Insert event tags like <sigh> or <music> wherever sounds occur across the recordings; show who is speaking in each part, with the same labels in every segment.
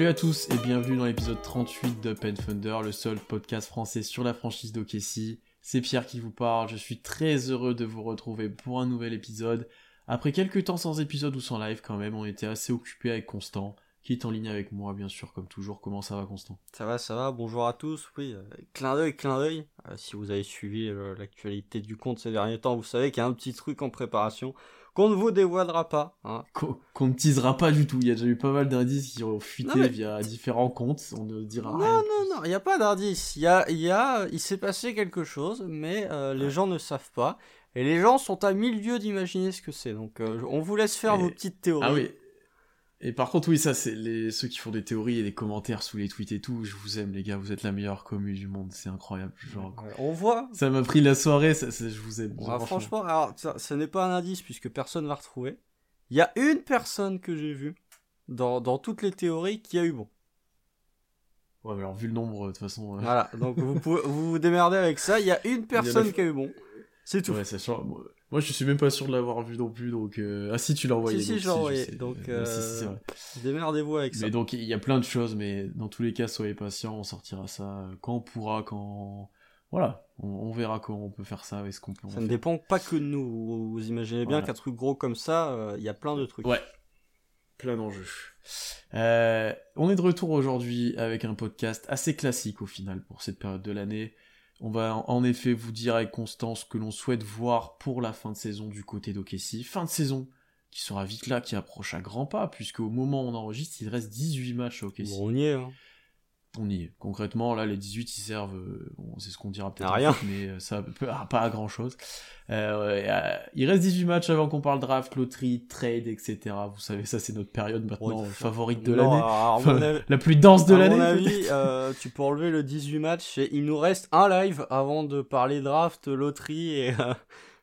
Speaker 1: Salut à tous et bienvenue dans l'épisode 38 de Pen Thunder, le seul podcast français sur la franchise d'Okessi. C'est Pierre qui vous parle, je suis très heureux de vous retrouver pour un nouvel épisode. Après quelques temps sans épisode ou sans live quand même, on était assez occupé avec Constant, qui est en ligne avec moi bien sûr comme toujours. Comment ça va Constant?
Speaker 2: Ça va, ça va, bonjour à tous. Oui, euh, clin d'œil, clin d'œil. Euh, si vous avez suivi euh, l'actualité du compte ces derniers temps, vous savez qu'il y a un petit truc en préparation qu'on ne vous dévoilera pas. Hein.
Speaker 1: Qu'on ne teasera pas du tout, il y a déjà eu pas mal d'indices qui ont fuité
Speaker 2: Non, mais-
Speaker 1: via différents comptes, on ne dira
Speaker 2: Non,
Speaker 1: rien.
Speaker 2: non, non, il n'y a pas d'indice. Il y a, il y a, il s'est passé quelque chose, mais euh, les gens ne savent pas. Et les gens sont à mille lieues d'imaginer ce que c'est. Donc, euh, on vous laisse faire
Speaker 1: Et-
Speaker 2: vos petites théories.
Speaker 1: Ah oui. Et par contre, oui, ça, c'est les... ceux qui font des théories et des commentaires sous les tweets et tout. Je vous aime, les gars. Vous êtes la meilleure commu du monde. C'est incroyable. Genre,
Speaker 2: Ouais, on voit.
Speaker 1: ça m'a pris la soirée. Ça, ça- je vous aime.
Speaker 2: Ouais,
Speaker 1: franchement.
Speaker 2: franchement, alors, ça, ce n'est pas un indice puisque personne va retrouver. Il y a une personne que j'ai vue dans, dans toutes les théories qui a eu bon.
Speaker 1: Ouais, mais alors, vu le nombre, de toute façon. euh,
Speaker 2: Voilà, donc vous pouvez vous, vous démerdez avec ça. Il y a une personne qui a eu bon. C'est tout.
Speaker 1: ouais, ça change. Moi, je suis même pas sûr de l'avoir vu non plus. Donc, euh, ah, si, tu l'as envoyé.
Speaker 2: Si, si,
Speaker 1: donc
Speaker 2: je l'ai envoyé, donc,
Speaker 1: Euh, si, c'est
Speaker 2: euh. Démerdez-vous avec ça.
Speaker 1: Mais donc, il y a plein de choses. Mais dans tous les cas, soyez patients. On sortira ça quand on pourra. Quand. Voilà. On, on verra comment on peut faire ça. Est-ce qu'on peut. en
Speaker 2: Ça ne
Speaker 1: faire.
Speaker 2: dépend pas que de nous. Vous, imaginez bien
Speaker 1: Voilà.
Speaker 2: qu'un truc gros comme ça, euh, il y a plein de trucs.
Speaker 1: Ouais. Plein d'enjeux. On est de retour aujourd'hui avec un podcast assez classique au final pour cette période de l'année. On va en- effet vous dire avec constance ce que l'on souhaite voir pour la fin de saison du côté d'Okessi. Fin de saison qui sera vite là, qui approche à grands pas, puisque au moment où on enregistre, il reste 18 matchs à Okessi.
Speaker 2: On y est. hein.
Speaker 1: On y est. Concrètement, là, les 18, ils servent, euh, bon, c'est ce qu'on dira peut-être
Speaker 2: À
Speaker 1: en
Speaker 2: rien.
Speaker 1: mais euh, ça peut, ah, pas à grand chose. il reste 18 matchs avant qu'on parle draft, loterie, trade, etc. Vous savez, ça, c'est notre période maintenant euh, favorite de l'année.
Speaker 2: à
Speaker 1: Enfin, la plus dense de
Speaker 2: à
Speaker 1: l'année.
Speaker 2: mon avis, euh, tu peux enlever le 18 matchs et il nous reste un live avant de parler draft, loterie et euh,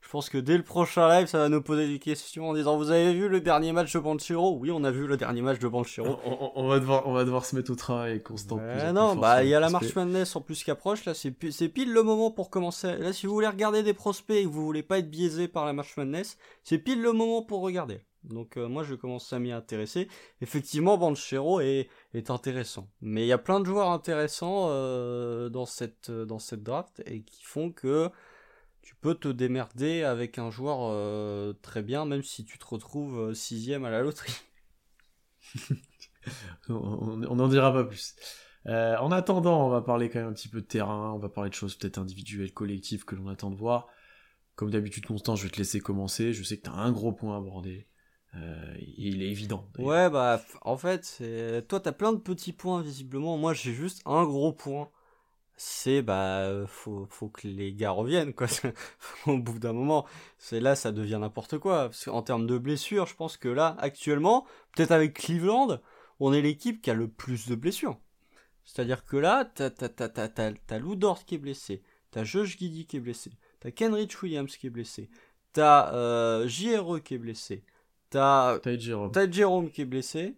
Speaker 2: je pense que dès le prochain live, ça va nous poser des questions en disant vous avez vu le dernier match de Banchero? Oui, on a vu le dernier match de Banchero.
Speaker 1: on, on- on va devoir, on va devoir se mettre au travail constant. plus
Speaker 2: non, bah il y a la March. Madness en plus qui approche, là c'est pi- c'est pile le moment pour commencer. Là si vous voulez regarder des prospects et que vous voulez pas être biaisé par la March Madness, c'est pile le moment pour regarder. Donc euh, moi je commence à m'y intéresser. Effectivement Banchero est, est intéressant. Mais il y a plein de joueurs intéressants euh, dans, cette, dans cette draft et qui font que tu peux te démerder avec un joueur euh, très bien même si tu te retrouves euh, sixième à la loterie. <laughs> <laughs>
Speaker 1: on n'en dira pas plus. Euh, en attendant, on va parler quand même un petit peu de terrain, on va parler de choses peut-être individuelles, collectives que l'on attend de voir. Comme d'habitude, Constant, je vais te laisser commencer. Je sais que tu as un gros point à aborder. Euh, il est évident.
Speaker 2: Ouais, bah, en fait, toi, t'as plein de petits points, visiblement. Moi, j'ai juste un gros point. C'est, bah, euh, faut, faut que les gars reviennent, quoi. <laughs> Au bout d'un moment, c'est là, ça devient n'importe quoi. Parce qu'en termes de blessures, je pense que là, actuellement, peut-être avec Cleveland, on est l'équipe qui a le plus de blessures. C'est-à-dire que là, t'as, t'as, t'as, t'as, t'as, t'as Lou Dort qui est blessé, t'as Josh Giddy qui est blessé, t'as Kenrich Williams qui est blessé, t'as euh, JRE qui est blessé, t'as. T'as Jérôme qui est blessé.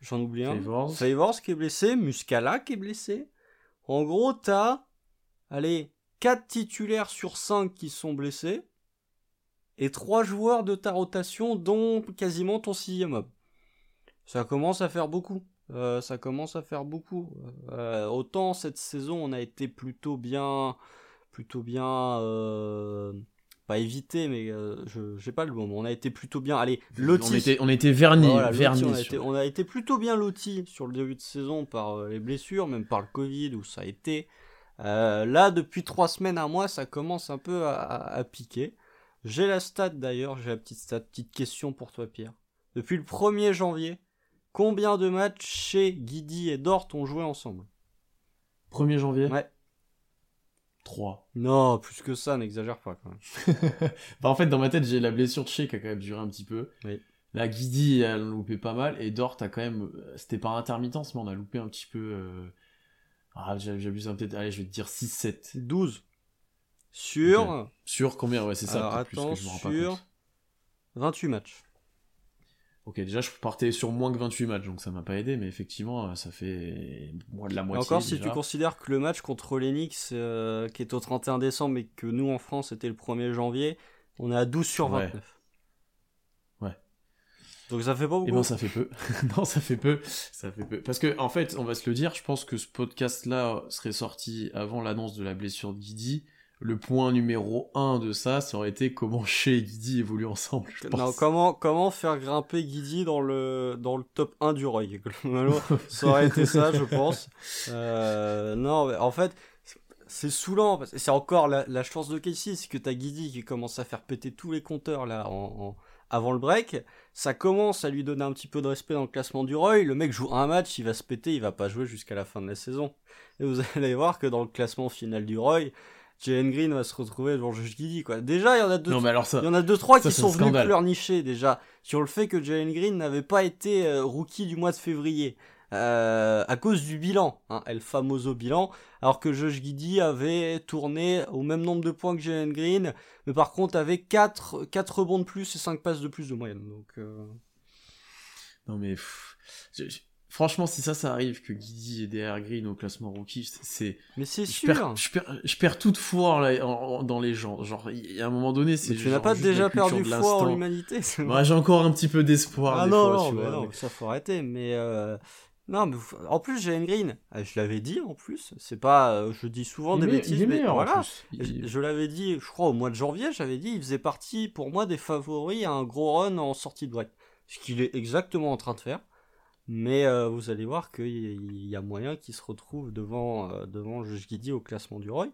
Speaker 2: J'en oublie un.
Speaker 1: Favors.
Speaker 2: Favors qui est blessé. Muscala qui est blessé. En gros, t'as, allez, 4 titulaires sur 5 qui sont blessés. Et 3 joueurs de ta rotation, dont quasiment ton sixième. Ça commence à faire beaucoup. Euh, ça commence à faire beaucoup. Euh, autant cette saison, on a été plutôt bien, plutôt bien, euh, pas évité, mais euh, je, j'ai pas le mais On a été plutôt bien. Allez, loti.
Speaker 1: On était, on était vernis.
Speaker 2: Voilà, on, a été, on a été plutôt bien loti sur le début de saison par euh, les blessures, même par le Covid où ça a été. Euh, là, depuis trois semaines, un mois, ça commence un peu à, à- à piquer. J'ai la stat d'ailleurs, j'ai la petite stat, petite question pour toi, Pierre. Depuis le 1er janvier, combien de matchs chez Guidi et Dort ont joué ensemble?
Speaker 1: 1er janvier?
Speaker 2: Ouais.
Speaker 1: 3.
Speaker 2: Non, plus que ça, n'exagère pas quand même. <laughs>
Speaker 1: bah, en fait, dans ma tête, j'ai la blessure de Shea qui a quand même duré un petit peu.
Speaker 2: Oui.
Speaker 1: La Guidi, elle a loupé pas mal. Et Dort a quand même. euh, C'était par intermittence, mais on a loupé un petit peu. euh, Ah, j'abuse un peut-être. Allez, je vais te dire 6-7.
Speaker 2: 12. Sur.
Speaker 1: Sur combien? Ouais, c'est ça.
Speaker 2: Alors, attends, sur 28 matchs.
Speaker 1: Ok, déjà je partais sur moins que 28 matchs, donc ça m'a pas aidé, mais effectivement ça fait moins de la moitié.
Speaker 2: encore si tu considères que le match contre l'Enix, euh, qui est au 31 décembre, et que nous en France c'était le 1er janvier, on est à 12 sur 29.
Speaker 1: Ouais.
Speaker 2: Donc ça fait pas beaucoup.
Speaker 1: Et eh ben ça fait peu. <laughs> non, ça fait peu. Ça fait peu. Parce que en fait, on va se le dire, je pense que ce podcast-là serait sorti avant l'annonce de la blessure de Guidi le point numéro 1 de ça, ça aurait été comment <laughs> Shea et Guidi évoluent ensemble. Je
Speaker 2: non, comment, comment faire grimper Guidi dans le, dans le top 1 du Roy <laughs> Ça aurait été ça, je pense. Euh, non, en fait, c'est saoulant. C'est encore la, chance de Casey, c'est que t'as Guidi qui commence à faire péter tous les compteurs là en, avant le break. Ça commence à lui donner un petit peu de respect dans le classement du Roy. Le mec joue un match, il va se péter, il va pas jouer jusqu'à la fin de la saison. Et vous <laughs> allez voir que dans le classement final du Roy, Jalen Green va se retrouver genre juge Guidi quoi. Déjà, il y en a deux, il y en a deux trois qui sont venus pleurnicher déjà sur le fait que Jalen Green n'avait pas été euh, rookie du mois de février. Euh, à cause du bilan, hein, El Famoso bilan, alors que Josh Giddy avait tourné au même nombre de points que Jalen Green, mais par contre avait 4, 4 rebonds de plus et 5 passes de plus de moyenne. Donc, euh...
Speaker 1: Non mais... Franchement, si ça, ça arrive, que Guidi et derrière Green au classement rookie, c'est.
Speaker 2: Mais c'est
Speaker 1: sûr. Perds, je, perds, je perds toute foi là, dans les gens. Genre, il y a un moment donné, c'est.
Speaker 2: Tu n'as pas déjà perdu foi en l'humanité.
Speaker 1: Ouais, j'ai encore un petit peu d'espoir.
Speaker 2: Ah non, non, non, ça faut arrêter. Mais euh... non, mais en plus, Jalen Green, euh, je l'avais dit en plus. C'est pas, euh, je dis souvent des bêtises, mais voilà. Je, l'avais dit, je crois au mois de janvier, j'avais dit, il faisait partie pour moi des favoris à un gros run en sortie de break. Ce qu'il est exactement en train de faire. Mais euh, vous allez voir qu'il y a moyen qu'il se retrouve devant, euh, devant Giddy au classement du Roy.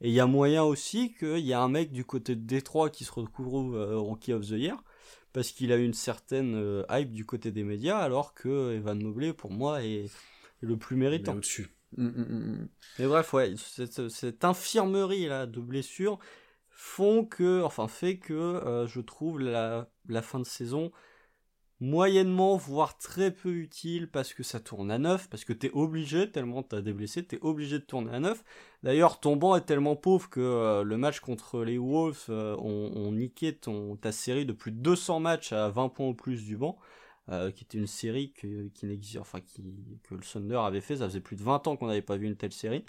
Speaker 2: Et il y a moyen aussi qu'il y a un mec du côté de Détroit qui se retrouve euh, Rookie of the Year. Parce qu'il a une certaine euh, hype du côté des médias, alors que Evan Mobley, pour moi, est, le plus méritant.
Speaker 1: au-dessus. Hum, hum, hum,
Speaker 2: Mais bref, ouais, cette, cette, infirmerie là de blessures font que, enfin, fait que je trouve la, la fin de saison moyennement, voire très peu utile parce que ça tourne à 9, parce que t'es obligé, tellement t'as des blessés, t'es obligé de tourner à 9. D'ailleurs, ton banc est tellement pauvre que euh, le match contre les Wolves euh, ont, niqué ton, ta série de plus de 200 matchs à 20 points ou plus du banc. Euh, qui était une série que, qui n'existe, enfin qui, que le Thunder avait fait, ça faisait plus de 20 ans qu'on n'avait pas vu une telle série.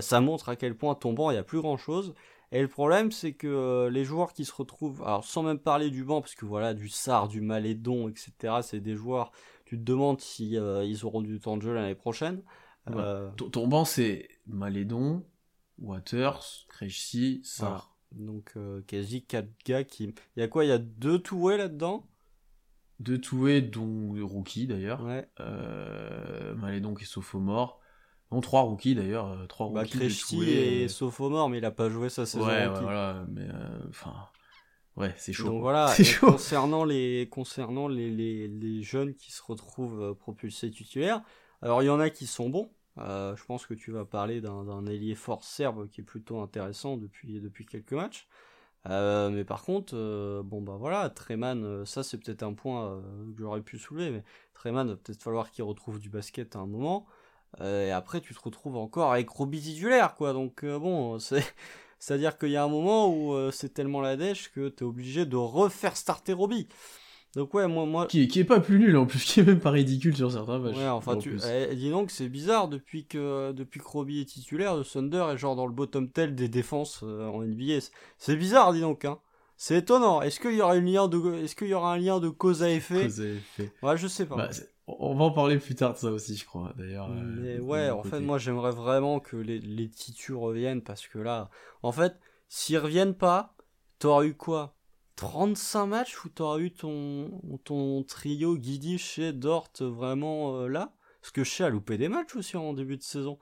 Speaker 2: ça montre à quel point ton banc il n'y a plus grand chose. Et le problème, c'est que euh, les joueurs qui se retrouvent, alors sans même parler du banc, parce que voilà, du Sar, du Malédon, etc., c'est des joueurs, tu te demandes si euh, ils auront du temps de jeu l'année prochaine.
Speaker 1: Euh, ton, banc, c'est Malédon, Waters, Krejci, Sar.
Speaker 2: Donc quasi 4 gars qui... Il y a quoi? Il y a deux toués là-dedans?
Speaker 1: Deux toués, dont Rookie d'ailleurs.
Speaker 2: Ouais.
Speaker 1: Malédon qui est sophomore. Non, trois rookies d'ailleurs, euh, trois
Speaker 2: bah,
Speaker 1: rookies.
Speaker 2: et euh... Sophomore, mais il a pas joué sa saison.
Speaker 1: Ouais, ouais voilà, mais euh, enfin, ouais, c'est chaud.
Speaker 2: Donc voilà. <laughs> concernant les concernant les, les, les, jeunes qui se retrouvent euh, propulsés titulaires, alors il y en a qui sont bons. je pense que tu vas parler d'un ailier fort serbe qui est plutôt intéressant depuis depuis quelques matchs. mais par contre, bon bah voilà, Treman, ça c'est peut-être un point que j'aurais pu soulever, mais Treman va peut-être falloir qu'il retrouve du basket à un moment. Euh, et après, tu te retrouves encore avec Roby titulaire, quoi. Donc, euh, bon, c'est. <laughs> C'est-à-dire qu'il y a un moment où euh, c'est tellement la dèche que t'es obligé de refaire starter Roby. Donc ouais, moi, moi...
Speaker 1: Qui, qui est pas plus nul en plus, <laughs> qui est même pas ridicule sur certains matchs.
Speaker 2: Ouais, enfin, tu... Eh, dis donc, c'est bizarre, depuis que, depuis que Roby est titulaire, le Thunder est genre dans le bottom tel des défenses en NBA. C'est bizarre, dis donc, hein. C'est étonnant. Est-ce qu'il y aura une lien de, est-ce qu'il y aura un lien de cause à effet?
Speaker 1: Cause à effet.
Speaker 2: Ouais, je sais pas. Bah,
Speaker 1: on va en parler plus tard de ça aussi, je crois, d'ailleurs.
Speaker 2: Euh, ouais, en fait, moi, j'aimerais vraiment que les, les titus reviennent parce que là, en fait, s'ils reviennent pas, t'auras eu quoi? 35 matchs où t'auras eu ton, ton trio Guidi chez Dort vraiment euh, là? Parce que chez a loupé des matchs aussi en début de saison.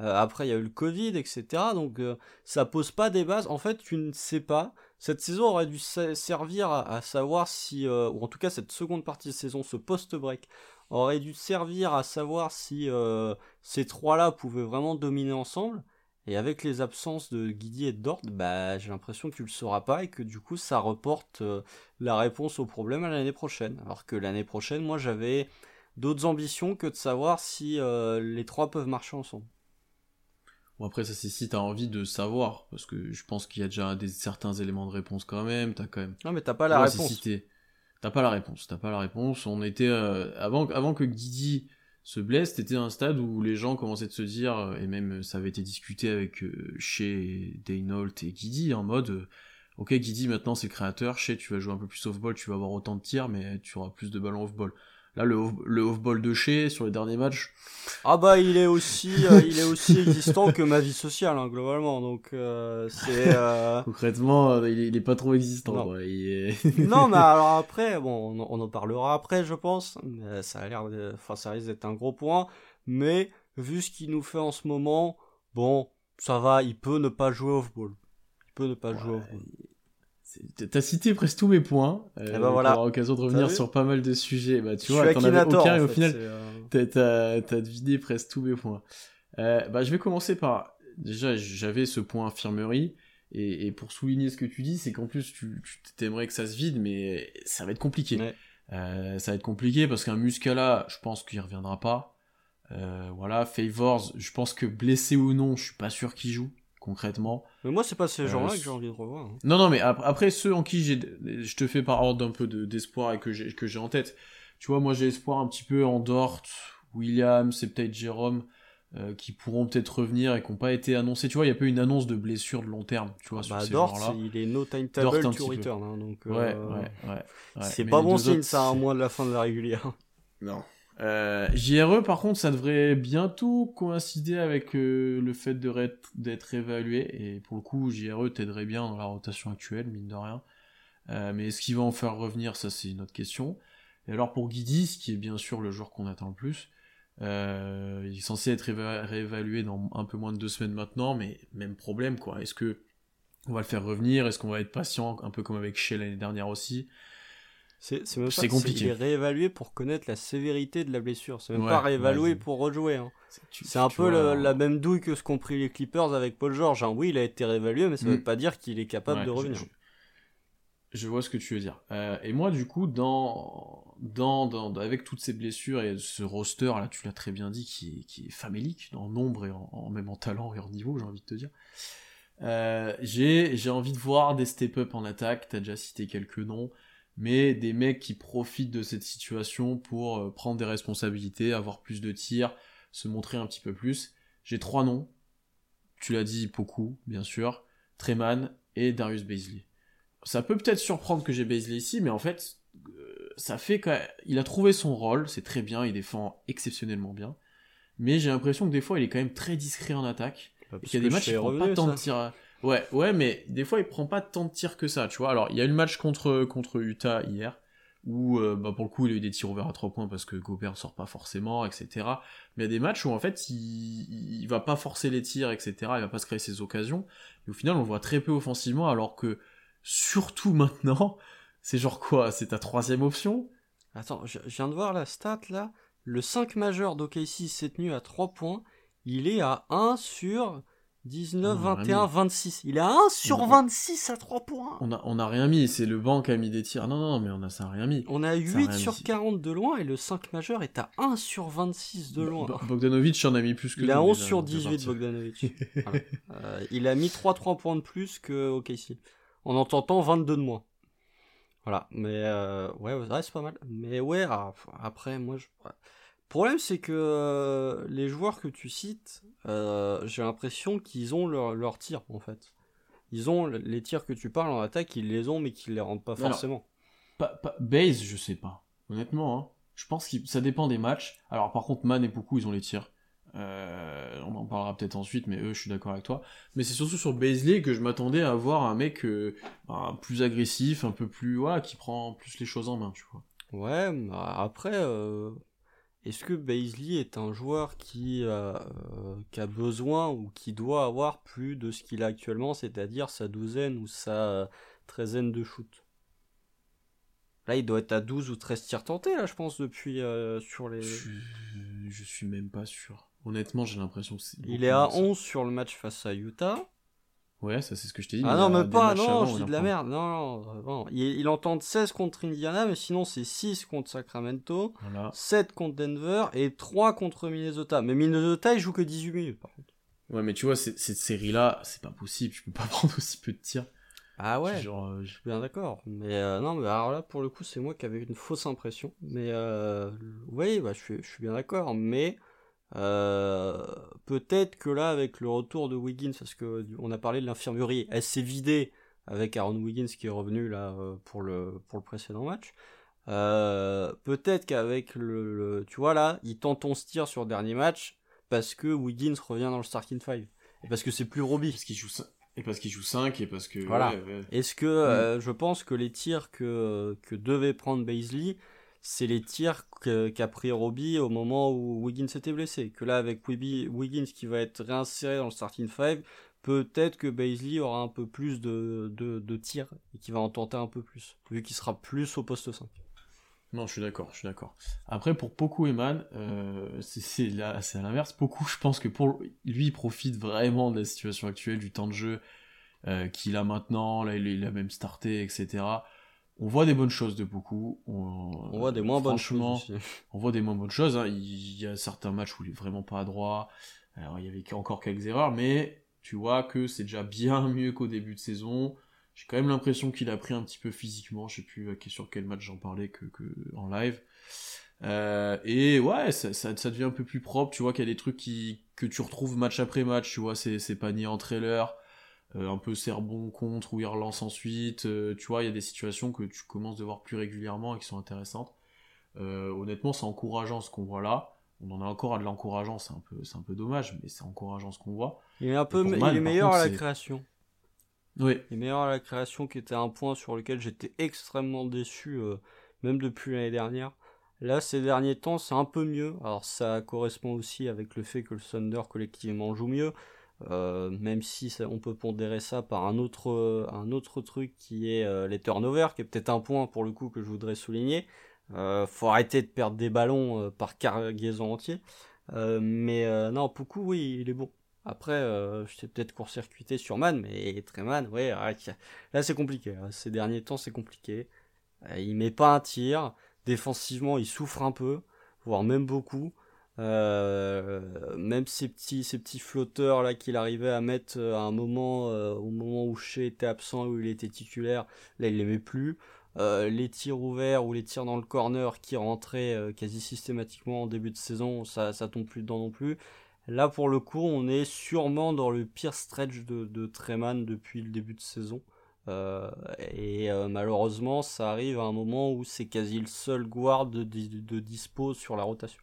Speaker 2: Euh, après, il y a eu le Covid, etc. Donc, ça pose pas des bases. En fait, tu ne sais pas. Cette saison aurait dû servir à, à savoir si, ou en tout cas cette seconde partie de saison, ce post-break, aurait dû servir à savoir si euh, ces trois-là pouvaient vraiment dominer ensemble. Et avec les absences de Guidi et de Dort, bah, j'ai l'impression que tu le sauras pas et que du coup ça reporte euh, la réponse au problème à l'année prochaine. Alors que l'année prochaine, moi j'avais d'autres ambitions que de savoir si euh, les trois peuvent marcher ensemble.
Speaker 1: Bon, après, ça c'est si t'as envie de savoir, parce que je pense qu'il y a déjà des, certains éléments de réponse quand même, t'as quand même...
Speaker 2: Non, mais t'as pas la
Speaker 1: Ouais,
Speaker 2: réponse.
Speaker 1: si T'as pas la réponse, t'as pas la réponse. On était... euh, avant, avant que Guidi se blesse, t'étais un stade où les gens commençaient de se dire, euh, et même ça avait été discuté avec euh, Daynault et Guidi, en mode... euh, Ok, Guidi, maintenant c'est créateur. Shea, tu vas jouer un peu plus off-ball, tu vas avoir autant de tirs, mais tu auras plus de ballons off-ball. Là, le, off- le off-ball de Shea, sur les derniers matchs,
Speaker 2: Ah bah il est aussi, euh, <laughs> il est aussi existant que ma vie sociale hein, globalement. Donc euh, c'est. euh, <laughs>
Speaker 1: concrètement, il, est, il est pas trop existant.
Speaker 2: Non.
Speaker 1: quoi. Il est- <laughs>
Speaker 2: non mais alors après, bon, on, en- on en parlera après, je pense. Mais ça a l'air, enfin ça risque d'être un gros point. Mais vu ce qu'il nous fait en ce moment, bon, ça va. Il peut ne pas jouer off ball. Il peut ne pas jouer
Speaker 1: Ouais,
Speaker 2: off ball.
Speaker 1: T'as cité presque tous mes points. Euh,
Speaker 2: Eh ben voilà.
Speaker 1: On l'occasion de revenir sur pas mal de sujets. Bah, tu
Speaker 2: Je
Speaker 1: vois, t'en avais aucun et au
Speaker 2: fait,
Speaker 1: final,
Speaker 2: euh,
Speaker 1: t'as- deviné presque tous mes points. Euh, bah, je vais commencer par. Déjà, j'avais ce point infirmerie. Et, et pour souligner ce que tu dis, c'est qu'en plus, tu t'aimerais que ça se vide, mais ça va être compliqué.
Speaker 2: Ouais.
Speaker 1: Euh, ça va être compliqué parce qu'un Muscala, je pense qu'il reviendra pas. Euh, voilà, Favors, je pense que blessé ou non, je suis pas sûr qu'il joue, concrètement.
Speaker 2: Mais moi c'est pas ces
Speaker 1: Euh,
Speaker 2: gens-là que j'ai envie de revoir. hein.
Speaker 1: Non, non, mais ap- après, ceux en qui j'ai, je te fais par ordre d'un peu de- d'espoir et que j'ai, que j'ai en tête. Tu vois, moi j'ai espoir un petit peu en Dort, Williams et peut-être Jérôme, euh, qui pourront peut-être revenir et qui n'ont pas été annoncés. Tu vois, il y a pas eu une annonce de blessure de long terme, tu vois, sur
Speaker 2: Bah
Speaker 1: ces
Speaker 2: Dort,
Speaker 1: joueurs-là.
Speaker 2: il est no
Speaker 1: Dort,
Speaker 2: timetable
Speaker 1: un
Speaker 2: to return. hein, donc,
Speaker 1: Ouais,
Speaker 2: euh,
Speaker 1: ouais, ouais, ouais.
Speaker 2: C'est
Speaker 1: Mais
Speaker 2: pas bon signe
Speaker 1: autres,
Speaker 2: ça, à moins de la fin de la régulière.
Speaker 1: Non. Euh, JRE, par contre, ça devrait bientôt coïncider avec euh, le fait d'être évalué. Et pour le coup, JRE t'aiderait bien dans la rotation actuelle, mine de rien. Euh, mais est-ce qu'il va en faire revenir? Ça, c'est une autre question. Et alors pour Guidi, ce qui est bien sûr le joueur qu'on attend le plus, il est censé être éva- réévalué dans un peu moins de deux semaines maintenant, mais même problème, quoi. Est-ce que on va le faire revenir? Est-ce qu'on va être patient, un peu comme avec Shea l'année dernière aussi?
Speaker 2: C'est c'est même pas
Speaker 1: C'est compliqué.
Speaker 2: Il est réévalué pour connaître la sévérité de la blessure. C'est même
Speaker 1: Ouais,
Speaker 2: pas réévalué
Speaker 1: ouais,
Speaker 2: pour rejouer. hein.
Speaker 1: Tu-
Speaker 2: C'est un
Speaker 1: tu
Speaker 2: peu
Speaker 1: vois,
Speaker 2: le- la même douille que ce qu'ont pris les Clippers avec Paul George. hein. Oui, il a été réévalué, mais ça veut
Speaker 1: Mm.
Speaker 2: pas dire qu'il est capable
Speaker 1: Ouais,
Speaker 2: de revenir.
Speaker 1: Je, je vois ce que tu veux dire. Euh, et moi, du coup, dans, dans, avec toutes ces blessures et ce roster, là, tu l'as très bien dit, qui est, qui est famélique, en nombre et en, en- même en talent et en niveau, j'ai envie de te dire. Euh, j'ai j'ai envie de voir des step-up en attaque, t'as déjà cité quelques noms, mais des mecs qui profitent de cette situation pour euh, prendre des responsabilités, avoir plus de tirs, se montrer un petit peu plus. J'ai trois noms, tu l'as dit, Poku, bien sûr, Treman et Darius Baisley. Ça peut peut-être surprendre que j'ai Baisley ici, mais en fait, euh, ça fait qu'il il a trouvé son rôle, c'est très bien, il défend exceptionnellement bien, mais j'ai l'impression que des fois il est quand même très discret en attaque,
Speaker 2: Bah,
Speaker 1: et qu'il y a des matchs, il prend pas tant de tirs. Ouais, ouais, mais des fois, il prend pas tant de tirs que ça, tu vois. Alors, il y a eu le match contre, contre Utah hier, où, euh, bah, pour le coup, il a eu des tirs ouverts à 3 points parce que Gobert sort pas forcément, etc. Mais il y a des matchs où, en fait, il, il va pas forcer les tirs, etc. Il va pas se créer ses occasions. Et au final, on voit très peu offensivement, alors que, surtout maintenant, <laughs> c'est genre quoi? C'est ta troisième option?
Speaker 2: Attends, je, je viens de voir la stat là. Le 5 majeur d'OKC s'est tenu à 3 points. Il est à 1 sur 19,
Speaker 1: On a
Speaker 2: 21,
Speaker 1: rien
Speaker 2: 26. Il est à 1 sur
Speaker 1: On-
Speaker 2: 26 à 3 points.
Speaker 1: on a, on a rien mis, c'est le banc qui a mis des tirs. Non, non, mais on a ça a rien mis.
Speaker 2: On a
Speaker 1: Ça a
Speaker 2: 8
Speaker 1: rien
Speaker 2: sur
Speaker 1: dit.
Speaker 2: 40 de loin et le 5 majeur est à 1 sur 26 de loin.
Speaker 1: Bo- Bogdanovic en a mis plus que
Speaker 2: Il a
Speaker 1: nous,
Speaker 2: 11
Speaker 1: déjà,
Speaker 2: sur
Speaker 1: de
Speaker 2: 18
Speaker 1: partir.
Speaker 2: Bogdanovic. <laughs> Voilà. Euh, il a mis 3 3 points de plus que OKC. En en tentant 22 de moins. Voilà, mais euh, ouais, ouais, c'est pas mal. Mais ouais, ah, après, moi, je... Le problème, c'est que euh, les joueurs que tu cites, euh, j'ai l'impression qu'ils ont leur, leur tir, en fait. Ils ont le- les tirs que tu parles en attaque, ils les ont, mais qu'ils les rendent pas
Speaker 1: Alors,
Speaker 2: forcément.
Speaker 1: Pas, pas- base, je sais pas. Honnêtement, hein. je pense que ça dépend des matchs. Alors par contre, Man et beaucoup, ils ont les tirs. Euh, on en parlera peut-être ensuite, mais eux, je suis d'accord avec toi. Mais c'est surtout sur Baisley que je m'attendais à avoir un mec euh, bah, plus agressif, un peu plus, voilà, qui prend plus les choses en main, tu vois.
Speaker 2: Ouais, mais après, euh, est-ce que Baisley est un joueur qui, euh, euh, qui a besoin ou qui doit avoir plus de ce qu'il a actuellement, c'est-à-dire sa douzaine ou sa euh, treizaine de shoot? Là, il doit être à 12 ou 13 tirs tentés, là, je pense, depuis euh, sur les...
Speaker 1: Je, suis- je suis même pas sûr. Honnêtement, j'ai l'impression que c'est.
Speaker 2: Il est à
Speaker 1: moins que ça.
Speaker 2: 11 sur le match face à Utah.
Speaker 1: Ouais, ça c'est ce que je t'ai dit.
Speaker 2: Ah
Speaker 1: mais
Speaker 2: non, même
Speaker 1: des
Speaker 2: pas, non,
Speaker 1: avant,
Speaker 2: je dis de la merde. Non, non, non. Il, il en tente 16 contre Indiana, mais sinon c'est 6 contre Sacramento.
Speaker 1: Voilà.
Speaker 2: 7 contre Denver et 3 contre Minnesota. Mais Minnesota, il joue que 18 minutes par contre.
Speaker 1: Ouais, mais tu vois, cette série-là, c'est pas possible. Je peux pas <laughs> prendre aussi peu de tirs.
Speaker 2: Ah ouais, euh, je suis bien d'accord. Mais euh, non, mais alors là, pour le coup, c'est moi qui avais une fausse impression. Mais euh, oui, bah, je, suis, je suis bien d'accord. Mais peut-être que là, avec le retour de Wiggins, parce que on a parlé de l'infirmerie, elle s'est vidée avec Aaron Wiggins qui est revenu là pour le, pour le précédent match. peut-être qu'avec le, Tu vois là, il tente ton tir sur le dernier match parce que Wiggins revient dans le starting five. Et parce que c'est plus Robbie.
Speaker 1: Parce qu'il joue. Et parce qu'il joue 5 et parce que.
Speaker 2: Voilà. Est-ce que mm. euh, je pense que les tirs que, que devait prendre Baisley, c'est les tirs qu'a pris Robbie au moment où Wiggins s'était blessé. Que là, avec Wiggins qui va être réinséré dans le starting 5, peut-être que Baisley aura un peu plus de, de, tirs et qu'il va en tenter un peu plus, vu qu'il sera plus au poste 5.
Speaker 1: Non, je suis d'accord, je suis d'accord. Après, pour Poku Eman, euh, c'est à l'inverse. Poku, je pense que pour lui, il profite vraiment de la situation actuelle, du temps de jeu euh, qu'il a maintenant. Là, il, a même starté, etc. On voit des bonnes choses de Poku.
Speaker 2: On, voit des moins bonnes choses. <laughs>
Speaker 1: On voit des moins bonnes choses. Hein. Il y a certains matchs où il est vraiment pas à droit. Alors, il y avait encore quelques erreurs, mais tu vois que c'est déjà bien <laughs> mieux qu'au début de saison. J'ai quand même l'impression qu'il a pris un petit peu physiquement. Je sais plus sur quel match j'en parlais que, en live. Euh, et ouais, ça, ça, devient un peu plus propre. Tu vois qu'il y a des trucs qui, que tu retrouves match après match. Tu vois, c'est, paniers en trailer, euh, un peu bon contre ou il relance ensuite. Euh, tu vois, il y a des situations que tu commences de voir plus régulièrement et qui sont intéressantes. honnêtement, c'est encourageant ce qu'on voit là. On en a encore à de l'encourageant, c'est un peu, c'est un peu dommage, mais c'est encourageant ce qu'on voit.
Speaker 2: Il est un peu, il est meilleur à la création.
Speaker 1: Oui.
Speaker 2: Et meilleur à la création, qui était un point sur lequel j'étais extrêmement déçu, euh, même depuis l'année dernière. Là, ces derniers temps, c'est un peu mieux. Alors, ça correspond aussi avec le fait que le Thunder collectivement joue mieux. Euh, même si on peut pondérer ça par un autre, un autre truc qui est euh, les turnovers, qui est peut-être un point pour le coup que je voudrais souligner. faut arrêter de perdre des ballons par cargaison entier. mais non, beaucoup, oui, il est bon. Après, euh, je t'ai peut-être court-circuité sur Man, mais très Man, ouais, là c'est compliqué. Hein. Ces derniers temps, c'est compliqué. Euh, il met pas un tir. Défensivement, il souffre un peu, voire même beaucoup. Euh, même ces petits, flotteurs là qu'il arrivait à mettre à un moment, au moment où Shea était absent, où il était titulaire, là il les met plus. les tirs ouverts ou les tirs dans le corner qui rentraient quasi systématiquement en début de saison, ça, tombe plus dedans non plus. Là, pour le coup, on est sûrement dans le pire stretch de, de depuis le début de saison. Euh, et euh, malheureusement, ça arrive à un moment où c'est quasi le seul guard de, de, dispo sur la rotation.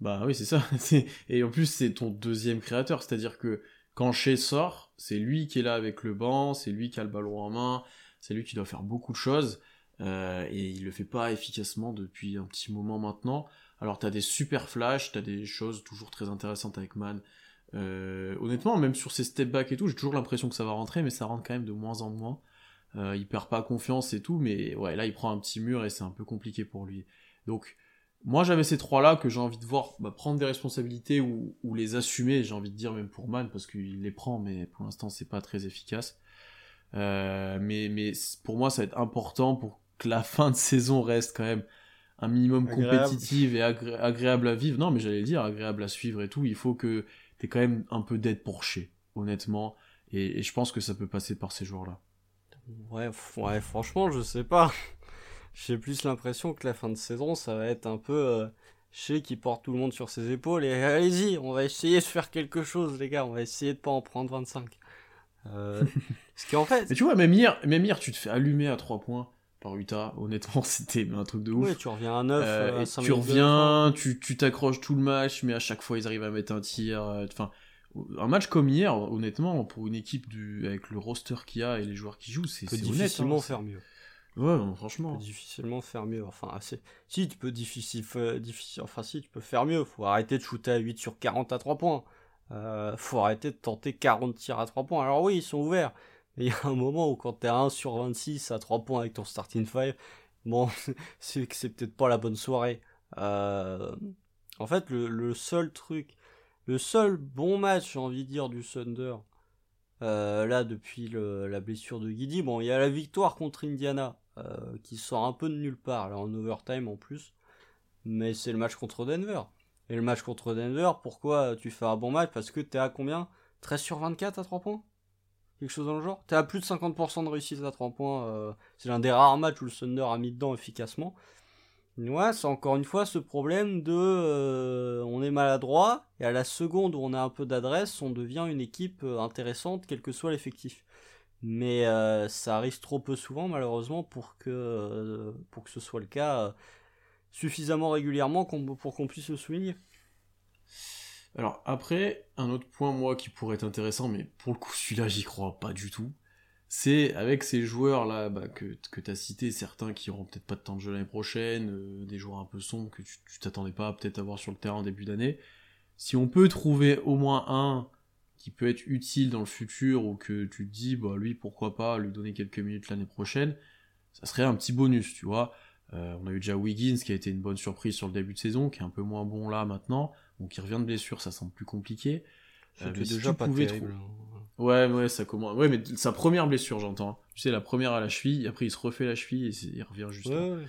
Speaker 1: Bah oui, c'est ça. <laughs> Et en plus, c'est ton deuxième créateur. C'est-à-dire que quand Shea sort, c'est lui qui est là avec le banc, c'est lui qui a le ballon en main, c'est lui qui doit faire beaucoup de choses. Euh, et il le fait pas efficacement depuis un petit moment maintenant. Alors t'as des super flashs, t'as des choses toujours très intéressantes avec Man. Euh, honnêtement, même sur ses step back et tout, j'ai toujours l'impression que ça va rentrer, mais ça rentre quand même de moins en moins. Euh, il perd pas confiance et tout, mais ouais, là il prend un petit mur et c'est un peu compliqué pour lui. Donc, moi j'avais ces trois-là que j'ai envie de voir bah, prendre des responsabilités ou, les assumer, j'ai envie de dire même pour Man, parce qu'il les prend, mais pour l'instant c'est pas très efficace. Euh, mais, mais pour moi ça va être important pour que la fin de saison reste quand même un minimum compétitive et agréable à vivre. Non, mais j'allais dire agréable à suivre et tout. Il faut que t'aies quand même un peu d'aide pour chez, honnêtement. Et, je pense que ça peut passer par ces jours-là.
Speaker 2: Ouais, ouais, franchement, je sais pas. J'ai plus l'impression que la fin de saison, ça va être un peu euh, chez qui porte tout le monde sur ses épaules. Et allez-y, on va essayer de faire quelque chose, les gars. On va essayer de pas en prendre 25. Euh, <laughs> ce en fait.
Speaker 1: Mais tu vois, même hier, même hier, tu te fais allumer à 3 points par Utah. Honnêtement, <laughs> c'était un truc de ouf.
Speaker 2: Oui, tu reviens à 9. Euh,
Speaker 1: euh, tu reviens, tu t'accroches tout le match, mais à chaque fois, ils arrivent à mettre un tir. Euh, enfin, un match comme hier, honnêtement, pour une équipe du, avec le roster qu'il y a et les joueurs qui jouent, c'est honnête.
Speaker 2: difficilement hein, faire mieux.
Speaker 1: Ouais, franchement.
Speaker 2: Tu peux difficilement faire mieux. Enfin, assez... si tu peux difficile, difficile, enfin si tu peux faire mieux. Faut arrêter de shooter à 8 sur 40 à 3 points. Euh, faut arrêter de tenter 40 tirs à 3 points. Alors oui, ils sont ouverts, il y a un moment où quand t'es à 1 sur 26 à 3 points avec ton starting 5, bon, <laughs> c'est que c'est peut-être pas la bonne soirée. Euh, en fait, le, seul truc, le seul bon match, j'ai envie de dire, du Thunder, euh, là, depuis la blessure de Guidi, bon, il y a la victoire contre Indiana, euh, qui sort un peu de nulle part, là, en overtime en plus, mais c'est le match contre Denver. Et le match contre Denver, pourquoi tu fais un bon match? Parce que t'es à combien? 13 sur 24 à 3 points? Quelque chose dans le genre? T'es à plus de 50% de réussite à 3 points. euh, c'est l'un des rares matchs où le Thunder a mis dedans efficacement. Ouais, c'est encore une fois ce problème de euh, on est maladroit et à la seconde où on a un peu d'adresse, on devient une équipe intéressante quel que soit l'effectif. Mais euh, ça arrive trop peu souvent malheureusement pour que euh, pour que ce soit le cas euh, suffisamment régulièrement pour qu'on puisse le souligner.
Speaker 1: Alors après, un autre point moi qui pourrait être intéressant, mais pour le coup celui-là j'y crois pas du tout, c'est avec ces joueurs là bah, que, que tu as cités, certains qui auront peut-être pas de temps de jeu l'année prochaine, des joueurs un peu sombres que tu t'attendais pas à peut-être avoir sur le terrain en début d'année, si on peut trouver au moins un qui peut être utile dans le futur ou que tu te dis bah lui pourquoi pas lui donner quelques minutes l'année prochaine, ça serait un petit bonus, tu vois. Euh, on a eu déjà Wiggins qui a été une bonne surprise sur le début de saison, qui est un peu moins bon là maintenant, donc il revient de blessure, ça semble plus compliqué. Euh, mais si
Speaker 2: déjà
Speaker 1: tu
Speaker 2: pas
Speaker 1: pouvais
Speaker 2: terrible.
Speaker 1: Ouais, ouais, ça commence. Ouais, mais sa première blessure, j'entends. Tu sais, la première à la cheville, après il se refait la cheville et il revient juste.
Speaker 2: Ouais, ouais.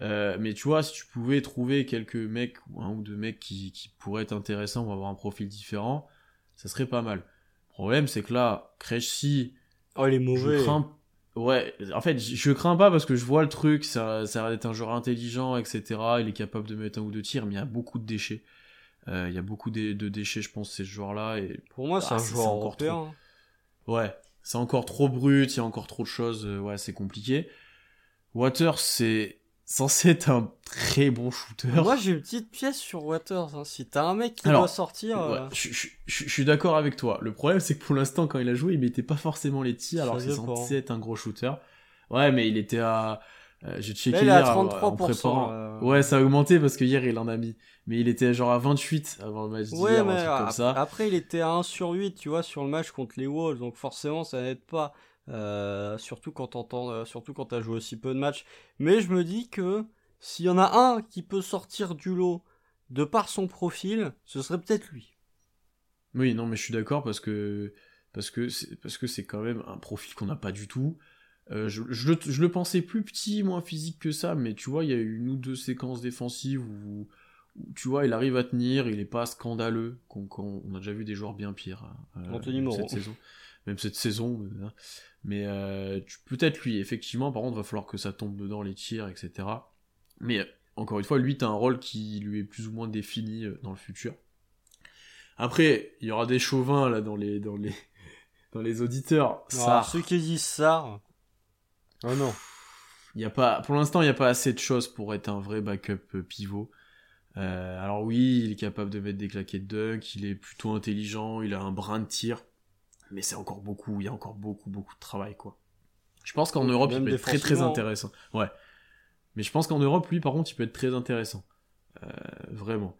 Speaker 1: Euh, mais tu vois, si tu pouvais trouver quelques mecs, ou un ou deux mecs qui, qui pourraient être intéressants ou avoir un profil différent, ça serait pas mal. Le problème, c'est que là, Krejci,
Speaker 2: Oh, il est
Speaker 1: je
Speaker 2: mauvais.
Speaker 1: crains. Ouais, en fait, je je crains pas parce que je vois le truc, ça, ça a l'air d'être un joueur intelligent, etc. Il est capable de mettre un ou deux tirs, mais il y a beaucoup de déchets. Euh, il y a beaucoup de, de déchets, je pense, ces joueurs-là. Et
Speaker 2: Pour moi, c'est
Speaker 1: Ah,
Speaker 2: un joueur
Speaker 1: c'est encore
Speaker 2: européen.
Speaker 1: Ouais, c'est encore trop brut, il y a encore trop de choses, euh, ouais, c'est compliqué. Waters, c'est censé être un très bon shooter.
Speaker 2: Moi, j'ai une petite pièce sur Waters. hein. Si t'as un mec qui
Speaker 1: Alors,
Speaker 2: doit sortir,
Speaker 1: Ouais,
Speaker 2: euh,
Speaker 1: je, je- je- je suis d'accord avec toi. Le problème, c'est que pour l'instant, quand il a joué, il mettait pas forcément les tirs, alors c'est censé être un gros shooter. Ouais, mais il était à. euh, J'ai checké
Speaker 2: est à
Speaker 1: hier, euh,
Speaker 2: 33%.
Speaker 1: en préparant. Ouais, ça a augmenté parce que hier, il en a mis. Mais il était genre à 28 avant le match d'hier,
Speaker 2: Ouais,
Speaker 1: un
Speaker 2: mais
Speaker 1: truc comme
Speaker 2: ap-
Speaker 1: ça.
Speaker 2: après, il était à 1 sur 8, tu vois, sur le match contre les Wolves, donc forcément, ça n'aide pas. Euh, surtout quand t'entends, euh, surtout quand t'as joué aussi peu de matchs. Mais je me dis que s'il y en a un qui peut sortir du lot de par son profil, ce serait peut-être lui.
Speaker 1: Oui, non, mais je suis d'accord parce que parce que c'est parce que c'est quand même un profil qu'on n'a pas du tout. Euh, je, je le, je le pensais plus petit, moins physique que ça, mais tu vois, il y a eu une ou deux séquences défensives où, où, tu vois, il arrive à tenir, il est pas scandaleux. qu'on qu'on- on a déjà vu des joueurs bien pires hein, euh,
Speaker 2: Anthony
Speaker 1: même
Speaker 2: Moreau.
Speaker 1: cette saison, même cette saison. hein. Mais euh, peut-être lui, effectivement. Par contre, va falloir que ça tombe dedans les tirs, etc. Mais encore une fois, lui, t'as un rôle qui lui est plus ou moins défini euh, dans le futur. Après, il y aura des chauvins là dans les dans les <laughs> dans les auditeurs.
Speaker 2: Ça,
Speaker 1: Ça,
Speaker 2: ceux qui disent ça. Oh non.
Speaker 1: il y a pas, pour l'instant, il n'y a pas assez de choses pour être un vrai backup euh, pivot. Euh, alors oui, il est capable de mettre des claquettes de dunk, il est plutôt intelligent, il a un brin de tir, mais c'est encore beaucoup, il y a encore beaucoup, beaucoup de travail, quoi. Je pense qu'en Europe, il peut être très très
Speaker 2: défensivement.
Speaker 1: intéressant. Ouais. Mais je pense qu'en Europe, lui, par contre, il peut être très intéressant. Euh, vraiment.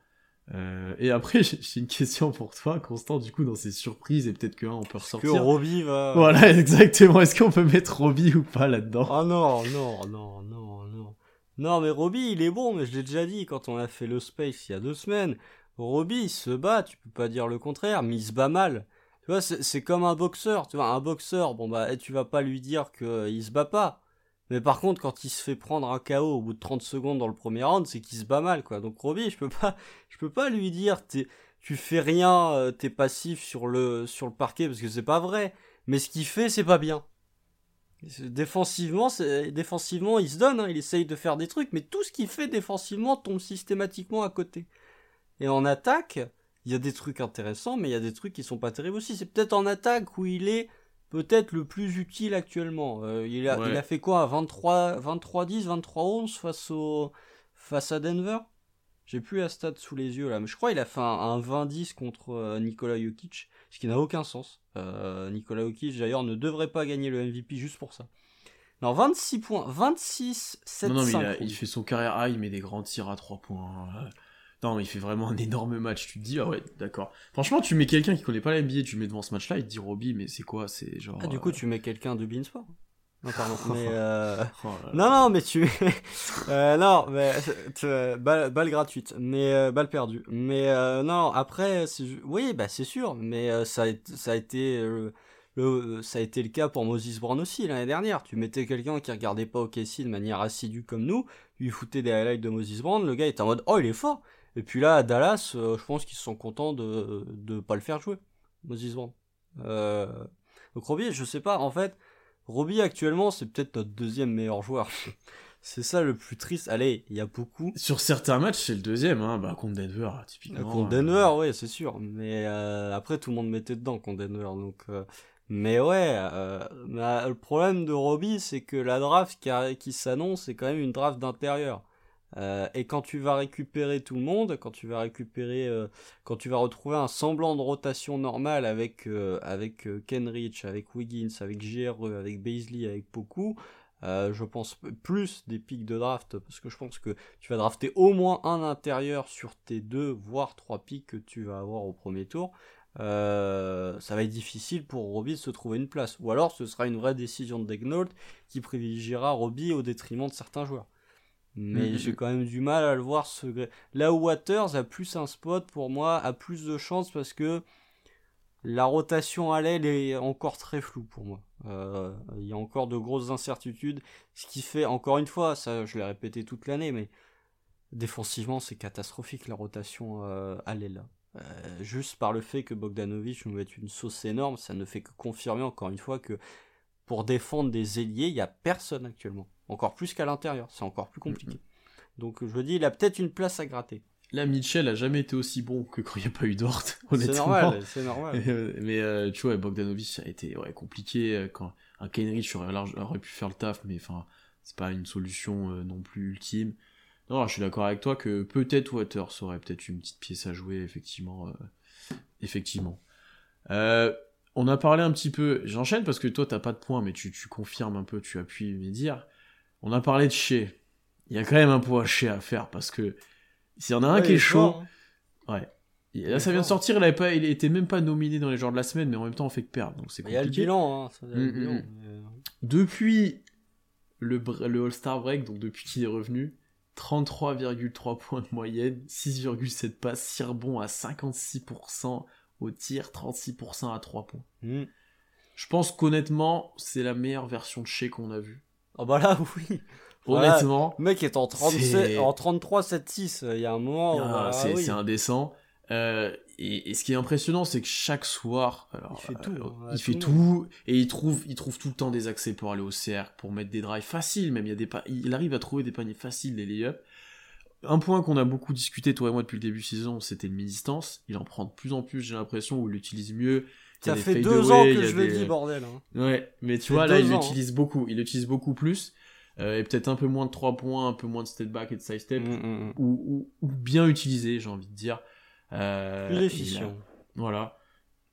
Speaker 1: Euh, et après, <laughs> j'ai une question pour toi, Constant, du coup, dans ces surprises, et peut-être que un, on peut
Speaker 2: Que
Speaker 1: ressortir.
Speaker 2: Roby va.
Speaker 1: Voilà, <laughs> exactement. Est-ce qu'on peut mettre Robbie ou pas là-dedans?
Speaker 2: Oh non, non, non, non, non. Non, mais Roby, il est bon, mais je l'ai déjà dit quand on a fait le Space il y a deux semaines. Roby, il se bat, tu peux pas dire le contraire, mais il se bat mal. Tu vois, c'est comme un boxeur, tu vois, un boxeur, bon bah, tu vas pas lui dire qu'il se bat pas. Mais par contre, quand il se fait prendre un KO au bout de 30 secondes dans le premier round, c'est qu'il se bat mal, quoi. Donc Roby, je peux pas, <laughs> je peux pas lui dire, tu fais rien, euh, t'es passif sur le, sur le parquet, parce que c'est pas vrai. Mais ce qu'il fait, c'est pas bien. Défensivement, défensivement, il se donne, hein, il essaye de faire des trucs, mais tout ce qu'il fait défensivement tombe systématiquement à côté. Et en attaque, il y a des trucs intéressants, mais il y a des trucs qui sont pas terribles aussi. C'est peut-être en attaque où il est peut-être le plus utile actuellement. Euh, il, a,
Speaker 1: Ouais.
Speaker 2: il a fait quoi 23, 23-10, 23-11 face, au, face à Denver? J'ai plus la stat sous les yeux là, mais je crois qu'il a fait un, un 20-10 contre euh, Nikola Jokic, ce qui n'a aucun sens. Euh, Nikola Jokic d'ailleurs ne devrait pas gagner le MVP juste pour ça. Non, 26 points, 26, 7,
Speaker 1: Non, non, mais il,
Speaker 2: 5.
Speaker 1: a- il fait son carrière high, il met des grands tirs à 3 points. Non, il fait vraiment un énorme match. Tu te dis, ah ouais, d'accord. Franchement, tu mets quelqu'un qui connaît pas la NBA, tu mets devant ce match-là, il te dit, Robbie, mais c'est quoi? C'est genre.
Speaker 2: Ah, du coup,
Speaker 1: euh,
Speaker 2: tu mets quelqu'un de Beansport? Non, pardon. <laughs> mais euh...
Speaker 1: oh là là.
Speaker 2: Non, non, mais tu. <laughs> euh, non, mais. balle, balle gratuite. Mais. euh, balle perdue. Mais euh, non, après. Oui, bah, c'est sûr. Mais ça, a, été- ça, a été, le, ça a été le cas pour Moses Brown aussi l'année dernière. Tu mettais quelqu'un qui regardait pas OKC de manière assidue comme nous. Tu lui foutais des highlights de Moses Brown. Le gars était en mode Oh, il est fort. Et puis là, à Dallas, je pense qu'ils sont contents de ne pas le faire jouer, Moses Brown. donc Robbie, je sais pas, en fait, Robbie actuellement, c'est peut-être notre deuxième meilleur joueur. <laughs> C'est ça le plus triste. Allez, il y a beaucoup.
Speaker 1: Sur certains matchs, c'est le deuxième, hein, bah, contre Denver, typiquement.
Speaker 2: Contre Denver, oui, c'est sûr. Mais euh, après, tout le monde mettait dedans contre Denver. Donc, euh, Mais ouais, euh, le problème de Robbie, c'est que la draft qui, qui s'annonce, c'est quand même une draft d'intérieur. Et quand tu vas récupérer tout le monde, quand tu vas récupérer, quand tu vas retrouver un semblant de rotation normale avec avec Kenrich, avec Wiggins, avec JRE, avec Baisley, avec Poku, euh, je pense plus des pics de draft parce que je pense que tu vas drafter au moins un intérieur sur tes deux voire trois pics que tu vas avoir au premier tour. Euh, ça va être difficile pour Robbie de se trouver une place. Ou alors ce sera une vraie décision de Degnault qui privilégiera Robbie au détriment de certains joueurs. Mais mm-hmm. j'ai quand même du mal à le voir se... Là où Waters a plus un spot pour moi, a plus de chance parce que la rotation à l'aile est encore très floue pour moi. Euh, il y a encore de grosses incertitudes, ce qui fait, encore une fois, ça je l'ai répété toute l'année, mais défensivement c'est catastrophique la rotation euh, à l'aile. Euh, juste par le fait que Bogdanovic nous met une sauce énorme, ça ne fait que confirmer encore une fois que pour défendre des ailiers, il n'y a personne actuellement. Encore plus qu'à l'intérieur, c'est encore plus compliqué. Donc je dis, il a peut-être une place à gratter.
Speaker 1: Là, Mitchell a jamais été aussi bon que quand il n'y a pas eu Dort, <laughs> honnêtement.
Speaker 2: C'est normal, c'est normal. <laughs>
Speaker 1: mais euh, tu vois, Bogdanovic, ça a été ouais, compliqué. Euh, quand un Kenrich aurait, aurait pu faire le taf, mais enfin, c'est pas une solution euh, non plus ultime. Non, je suis d'accord avec toi que peut-être Waters aurait peut-être une petite pièce à jouer, effectivement. effectivement. On a parlé un petit peu, j'enchaîne parce que toi t'as pas de points, mais tu, tu confirmes un peu, tu appuies mes dires. On a parlé de chez. Il y a quand même un point chez à faire parce que s'il y en a un qui est chaud. Hein. Ouais. là, ça vient de sortir, il, avait pas, il était même pas nominé dans les joueurs de la semaine, mais en même temps, on fait que perdre. Donc c'est compliqué.
Speaker 2: Il y a le bilan. Hein,
Speaker 1: mm. Depuis le, le All-Star Break, donc depuis qu'il est revenu, 33,3 points de moyenne, 6,7 passes, 6 rebonds à 56% au tir, 36% à 3 points. Je pense qu'honnêtement, c'est la meilleure version de Shea qu'on a vue.
Speaker 2: Ah bah là, <laughs> oui.
Speaker 1: Honnêtement.
Speaker 2: le mec est en, 37, en 33, 7, 6. Il y a un moment.
Speaker 1: Ah, c'est indécent. Euh, et, ce qui est impressionnant, c'est que chaque soir,
Speaker 2: il fait tout, euh,
Speaker 1: hein, il fait tout, et il trouve, il trouve tout le temps des accès pour aller au cercle, pour mettre des drives faciles, même il y a des il arrive à trouver des paniers faciles, des lay Un point qu'on a beaucoup discuté toi et moi depuis le début de saison, c'était le mi-distance. Il en prend de plus en plus, j'ai l'impression, où il l'utilise mieux.
Speaker 2: Ça fait deux ans que je le dis, bordel. Hein.
Speaker 1: Ouais, mais tu vois là, il l'utilise hein. beaucoup, il l'utilise beaucoup plus. Euh, et peut-être un peu moins de 3 points, un peu moins de step back et de side step, mm, mm, mm. ou, ou, bien utilisé, j'ai envie de dire.
Speaker 2: Euh, Plus efficient.
Speaker 1: voilà.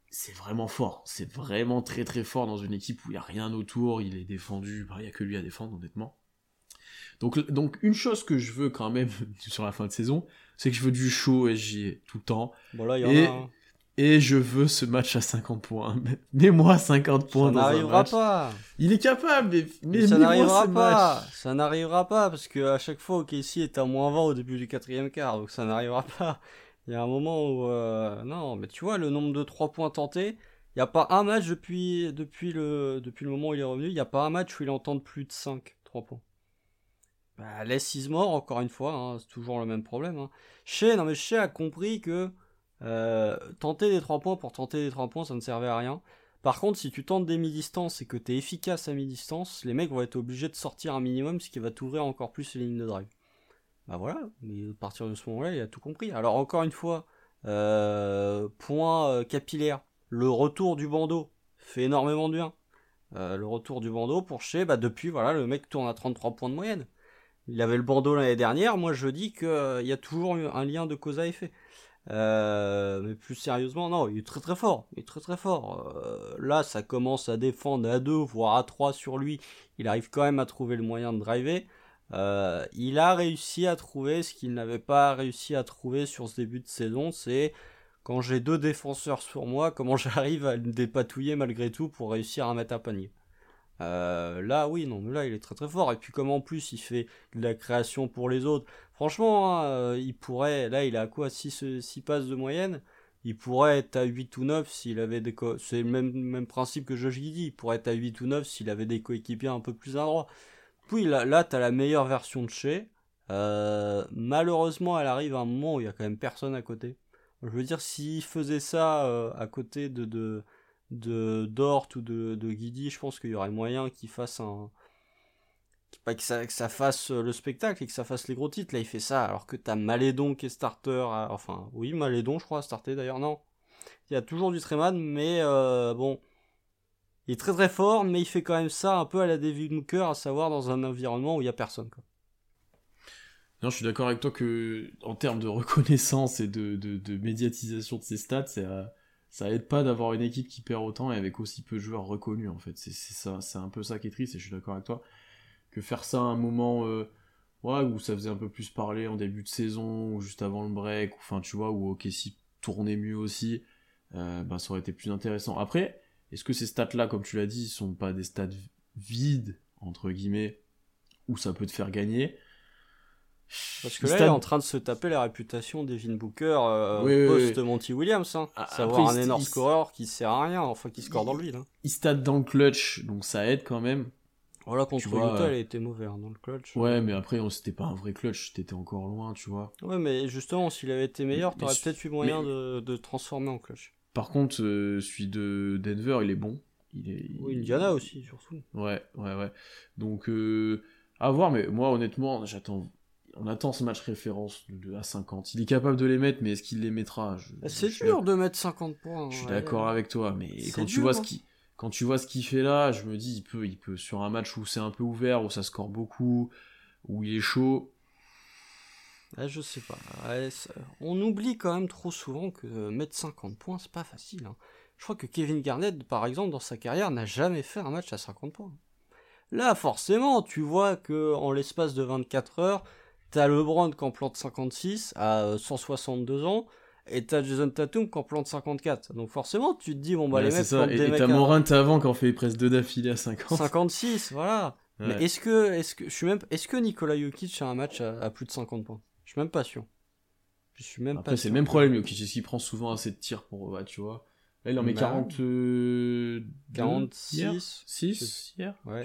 Speaker 1: C'est vraiment fort. C'est vraiment très très fort dans une équipe où il n'y a rien autour. Il est défendu. Bah, il n'y a que lui à défendre, honnêtement. Donc, donc une chose que je veux quand même <laughs> sur la fin de saison, c'est que je veux du show SG tout le temps.
Speaker 2: Bon là, il y en a.
Speaker 1: Et je veux ce match à 50 points. <laughs> Mets-moi 50 points ça dans un match. pas. Il est capable, mais, mais,
Speaker 2: ça n'arrivera pas. Ça n'arrivera pas parce que à chaque fois, OKC est à moins 20 au début du quatrième quart, donc ça n'arrivera pas. Il y a un moment où euh, non, mais tu vois le nombre de 3 points tentés. Il n'y a pas un match depuis, depuis, le, depuis le moment où il est revenu, il n'y a pas un match où il entend plus de 5, 3 points. Bah, laisse Ismore, encore une fois, hein, c'est toujours le même problème. Hein. Non mais Shea a compris que euh, tenter des 3 points pour tenter des 3 points, ça ne servait à rien. Par contre, si tu tentes des mi-distance et que tu es efficace à mi-distance, les mecs vont être obligés de sortir un minimum, ce qui va t'ouvrir encore plus les lignes de drive. Bah voilà, mais à partir de ce moment-là, il a tout compris. Alors encore une fois, euh, point euh, capillaire, le retour du bandeau fait énormément de bien. le retour du bandeau pour chez, bah depuis, voilà, le mec tourne à 33 points de moyenne. Il avait le bandeau l'année dernière, moi je dis qu'il y a toujours un lien de cause à effet. Euh, mais plus sérieusement, non, il est très très fort. Il est fort. Euh, là, ça commence à défendre à 2, voire à 3 sur lui. Il arrive quand même à trouver le moyen de driver. Euh, il a réussi à trouver ce qu'il n'avait pas réussi à trouver sur ce début de saison. C'est quand j'ai deux défenseurs sur moi, comment <laughs> j'arrive à le dépatouiller malgré tout pour réussir à mettre un panier. Euh, là, oui, non, mais là, il est très très fort. Et puis, comme en plus, il fait de la création pour les autres. Franchement, hein, euh, il pourrait, là, il a quoi 6, 6 passes de moyenne? Il pourrait être à 8 ou 9 s'il avait des. C'est le même, même principe que Josh Giddy. Il pourrait être à 8 ou 9 s'il avait des coéquipiers un peu plus adroits. Puis là, là tu la meilleure version de chez. Euh, malheureusement, elle arrive à un moment où il y a quand même personne à côté. Je veux dire, s'il faisait ça euh, à côté de, de, de Dort ou de, Guidi, je pense qu'il y aurait moyen qu'il fasse un. Pas que ça, fasse le spectacle et que ça fasse les gros titres. Là, il fait ça alors que t'as Malédon qui est starter. Enfin, oui, Malédon, je crois, a d'ailleurs. Non. Il y a toujours du Treman, mais euh, bon. Il est très très fort, mais il fait quand même ça un peu à la David Mooker, à savoir dans un environnement où il y a personne. Quoi.
Speaker 1: Non, je suis d'accord avec toi que en termes de reconnaissance et de, de, médiatisation de ses stats, ça, ça aide pas d'avoir une équipe qui perd autant et avec aussi peu de joueurs reconnus en fait. C'est ça, c'est un peu ça qui est triste et je suis d'accord avec toi que faire ça à un moment euh, où ça faisait un peu plus parler en début de saison ou juste avant le break, ou, enfin tu vois où OKC tournait mieux aussi, euh, ben, ça aurait été plus intéressant. Après, est-ce que ces stats là, comme tu l'as dit, sont pas des stats vides entre guillemets où ça peut te faire gagner?
Speaker 2: Parce que là, il est en train de se taper la réputation d'Evin Booker euh, post Monty Williams. Hein. Ah, Savoir un énorme scoreur qui sert à rien, enfin qui score dans le vide. Hein.
Speaker 1: Il stade dans le clutch, donc ça aide quand même.
Speaker 2: Voilà, contre Utah, elle a été mauvais hein, dans le clutch.
Speaker 1: Ouais, mais après, c'était pas un vrai clutch, t'étais encore loin, tu vois.
Speaker 2: Ouais, mais justement, s'il avait été meilleur, t'aurais peut-être eu moyen de, de, transformer en clutch.
Speaker 1: Par contre, euh, celui de Denver, il est bon. Il est,
Speaker 2: oui, Indiana aussi, surtout.
Speaker 1: Ouais, ouais, ouais. Donc, euh, à voir, mais moi, honnêtement, j'attends on attend ce match référence de, à 50. Il est capable de les mettre, mais est-ce qu'il les mettra?
Speaker 2: C'est dur de mettre 50 points.
Speaker 1: Je suis d'accord avec toi, mais quand tu vois ce hein. qui quand tu vois ce qu'il fait là, je me dis il peut il peut sur un match où c'est un peu ouvert, où ça score beaucoup, où il est chaud.
Speaker 2: je sais pas. on oublie quand même trop souvent que mettre 50 points, c'est pas facile. Hein. Je crois que Kevin Garnett, par exemple, dans sa carrière, n'a jamais fait un match à 50 points. Là, forcément, tu vois que en l'espace de 24 heures, T'as LeBron qui en plante 56 à 162 ans. Et t'as Jason Tatum qui en plante 54. Donc forcément, tu te dis, bon bah les mecs...
Speaker 1: Ça. Et t'as Morant avant qui en fait presque deux d'affilée à 50.
Speaker 2: 56, voilà. Mais est-ce que, est-ce que, je suis même, est-ce que Nikola Jokic a un match à, plus de 50 points? Je suis même pas sûr. Je suis même
Speaker 1: Après, c'est le même problème, Jokic, c'est qu'il prend souvent assez de tirs pour, ouais, tu vois. Là, il en met 40,
Speaker 2: 46.
Speaker 1: 6 hier Ouais.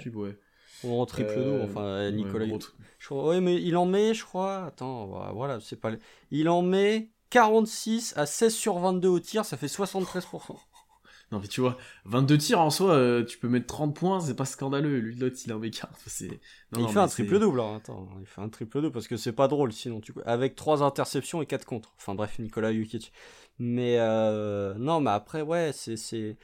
Speaker 1: Vois.
Speaker 2: En triple euh, enfin Nicolas. Ouais, mais il en met, je crois. Attends, voilà, c'est pas. Il en met 46 à 16 sur 22 au tir, ça fait 73%. <laughs>
Speaker 1: Non, mais tu vois, 22 tirs en soi, euh, tu peux mettre 30 points, c'est pas scandaleux. Lui, l'autre, il en met 4.
Speaker 2: il fait un triple double, hein. attends. Il fait un triple double parce que c'est pas drôle sinon. Tu... Avec 3 interceptions et 4 contre. Enfin bref, Nicolas Jukic. Mais euh... non, mais après, ouais, c'est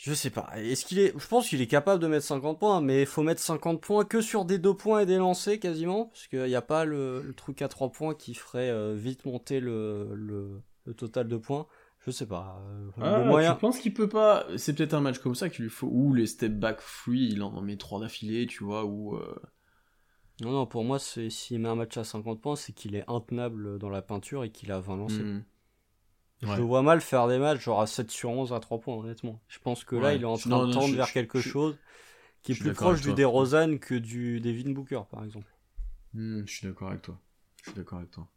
Speaker 2: je sais pas. Est-ce qu'il est. Je pense qu'il est capable de mettre 50 points, mais il faut mettre 50 points que sur des 2 points et des lancers quasiment. Parce qu'il n'y a pas le, truc à 3 points qui ferait euh, vite monter le, le, total de points. Je sais pas.
Speaker 1: Euh, ah, Je pense qu'il peut pas. C'est peut-être un match comme ça qu'il lui faut. Ou les step back free, il en met 3 d'affilée, tu vois. Ou. Euh,
Speaker 2: non, non, pour moi, s'il met un match à 50 points, c'est qu'il est intenable dans la peinture et qu'il a 20 lancers. Hmm. Je le vois mal faire des matchs genre à 7 sur 11 à 3 points, honnêtement. Je pense que là, il est en train de tendre vers quelque chose qui est plus proche du DeRozan que du Devin Booker, par exemple.
Speaker 1: Hmm, je suis d'accord avec toi. Je suis d'accord avec toi.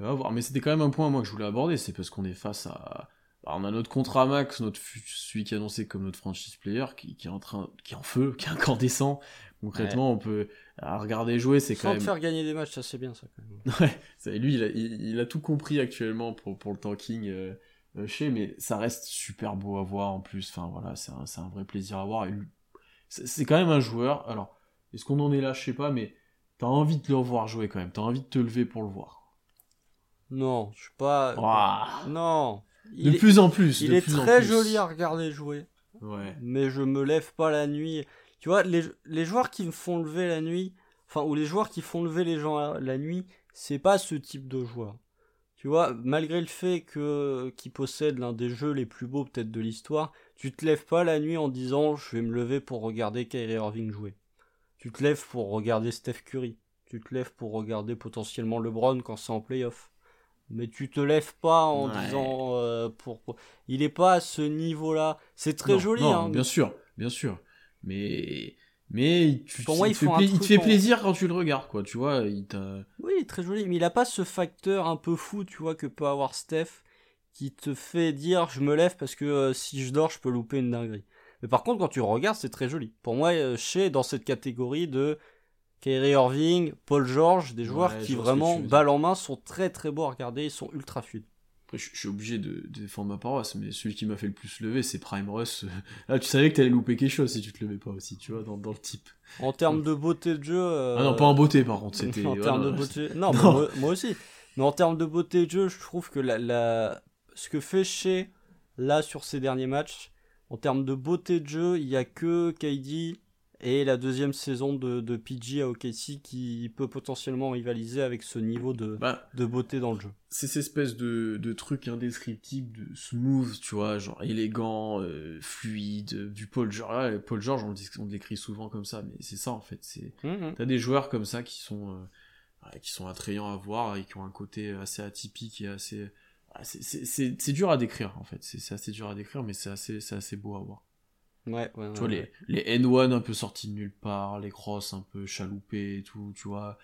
Speaker 1: On voir. Mais c'était quand même un point, moi, que je voulais aborder. C'est parce qu'on est face à. Bah, on a notre contrat max, notre celui qui est annoncé comme notre franchise player, qui, qui, est en train, qui est en feu, <laughs> qui est incandescent, Concrètement, on peut regarder jouer, c'est quand même.
Speaker 2: faire gagner des matchs, ça c'est bien ça. Quand
Speaker 1: même. <laughs> Ouais, lui, il a, il, a, tout compris actuellement pour, pour le tanking euh, euh, chez, mais ça reste super beau à voir en plus. Enfin voilà, c'est un, un, vrai plaisir à voir. C'est quand même un joueur. Alors, est-ce qu'on en est là, je sais pas, mais t'as envie de le voir jouer quand même. T'as envie de te lever pour le voir.
Speaker 2: Non, je suis pas. Non.
Speaker 1: De plus en plus.
Speaker 2: Il est très joli à regarder jouer.
Speaker 1: Ouais.
Speaker 2: Mais je me lève pas la nuit. Tu vois, les, les joueurs qui me font lever la nuit, enfin, ou les joueurs qui font lever les gens la nuit, c'est pas ce type de joueur. Tu vois, malgré le fait que qu'ils possèdent l'un des jeux les plus beaux peut-être de l'histoire, tu te lèves pas la nuit en disant je vais me lever pour regarder Kyrie Irving jouer. Tu te lèves pour regarder Steph Curry. Tu te lèves pour regarder potentiellement LeBron quand c'est en playoff. Mais tu te lèves pas en disant euh, pour, il est pas à ce niveau-là. C'est très joli.
Speaker 1: Non,
Speaker 2: hein,
Speaker 1: bien sûr, bien sûr mais mais tu, Pour moi, il, te fait, plaisir quand tu le regardes, quoi, tu vois, il t'a...
Speaker 2: Oui, très joli, mais il a pas ce facteur un peu fou, tu vois, que peut avoir Steph, qui te fait dire, je me lève parce que euh, si je dors, je peux louper une dinguerie. Mais par contre, quand tu regardes, c'est très joli. Pour moi, euh, chez dans cette catégorie de, Kyrie Irving, Paul George, des joueurs
Speaker 1: Ouais,
Speaker 2: qui vraiment, balle en main, sont très très beaux à regarder, ils sont ultra fluides.
Speaker 1: Après, je, je suis obligé de, de défendre ma paroisse, mais celui qui m'a fait le plus lever, c'est Prime Russ. Là, <laughs> tu savais que t'allais louper quelque chose si tu te levais pas aussi, tu vois, dans, dans le type.
Speaker 2: En termes de beauté de jeu. euh,
Speaker 1: Ah non, pas en beauté, par contre, <laughs> c'était...
Speaker 2: en termes de beauté. Non, <laughs>
Speaker 1: Non.
Speaker 2: Moi, moi aussi. Mais en termes de beauté de jeu, je trouve que la, la... ce que fait chez là sur ces derniers matchs, en termes de beauté de jeu, il y a que KD et la deuxième saison de, de PG à OKC qui peut potentiellement rivaliser avec ce niveau de,
Speaker 1: Bah,
Speaker 2: de beauté dans le jeu.
Speaker 1: c'est cette espèce de, de truc indescriptible, de smooth, tu vois, genre élégant, euh, fluide, du Paul George. Ouais, Paul George, on le, dit- on décrit souvent comme ça, mais c'est ça en fait. C'est
Speaker 2: Mhm.
Speaker 1: T'as des joueurs comme ça qui sont, euh, qui sont attrayants à voir et qui ont un côté assez atypique et assez. c'est- dur à décrire en fait, c'est assez dur à décrire, mais c'est assez, c'est assez beau à voir.
Speaker 2: Ouais, ouais,
Speaker 1: Tu vois,
Speaker 2: ouais.
Speaker 1: les, les N1 un peu sortis de nulle part, les crosses un peu chaloupés et tout, tu vois.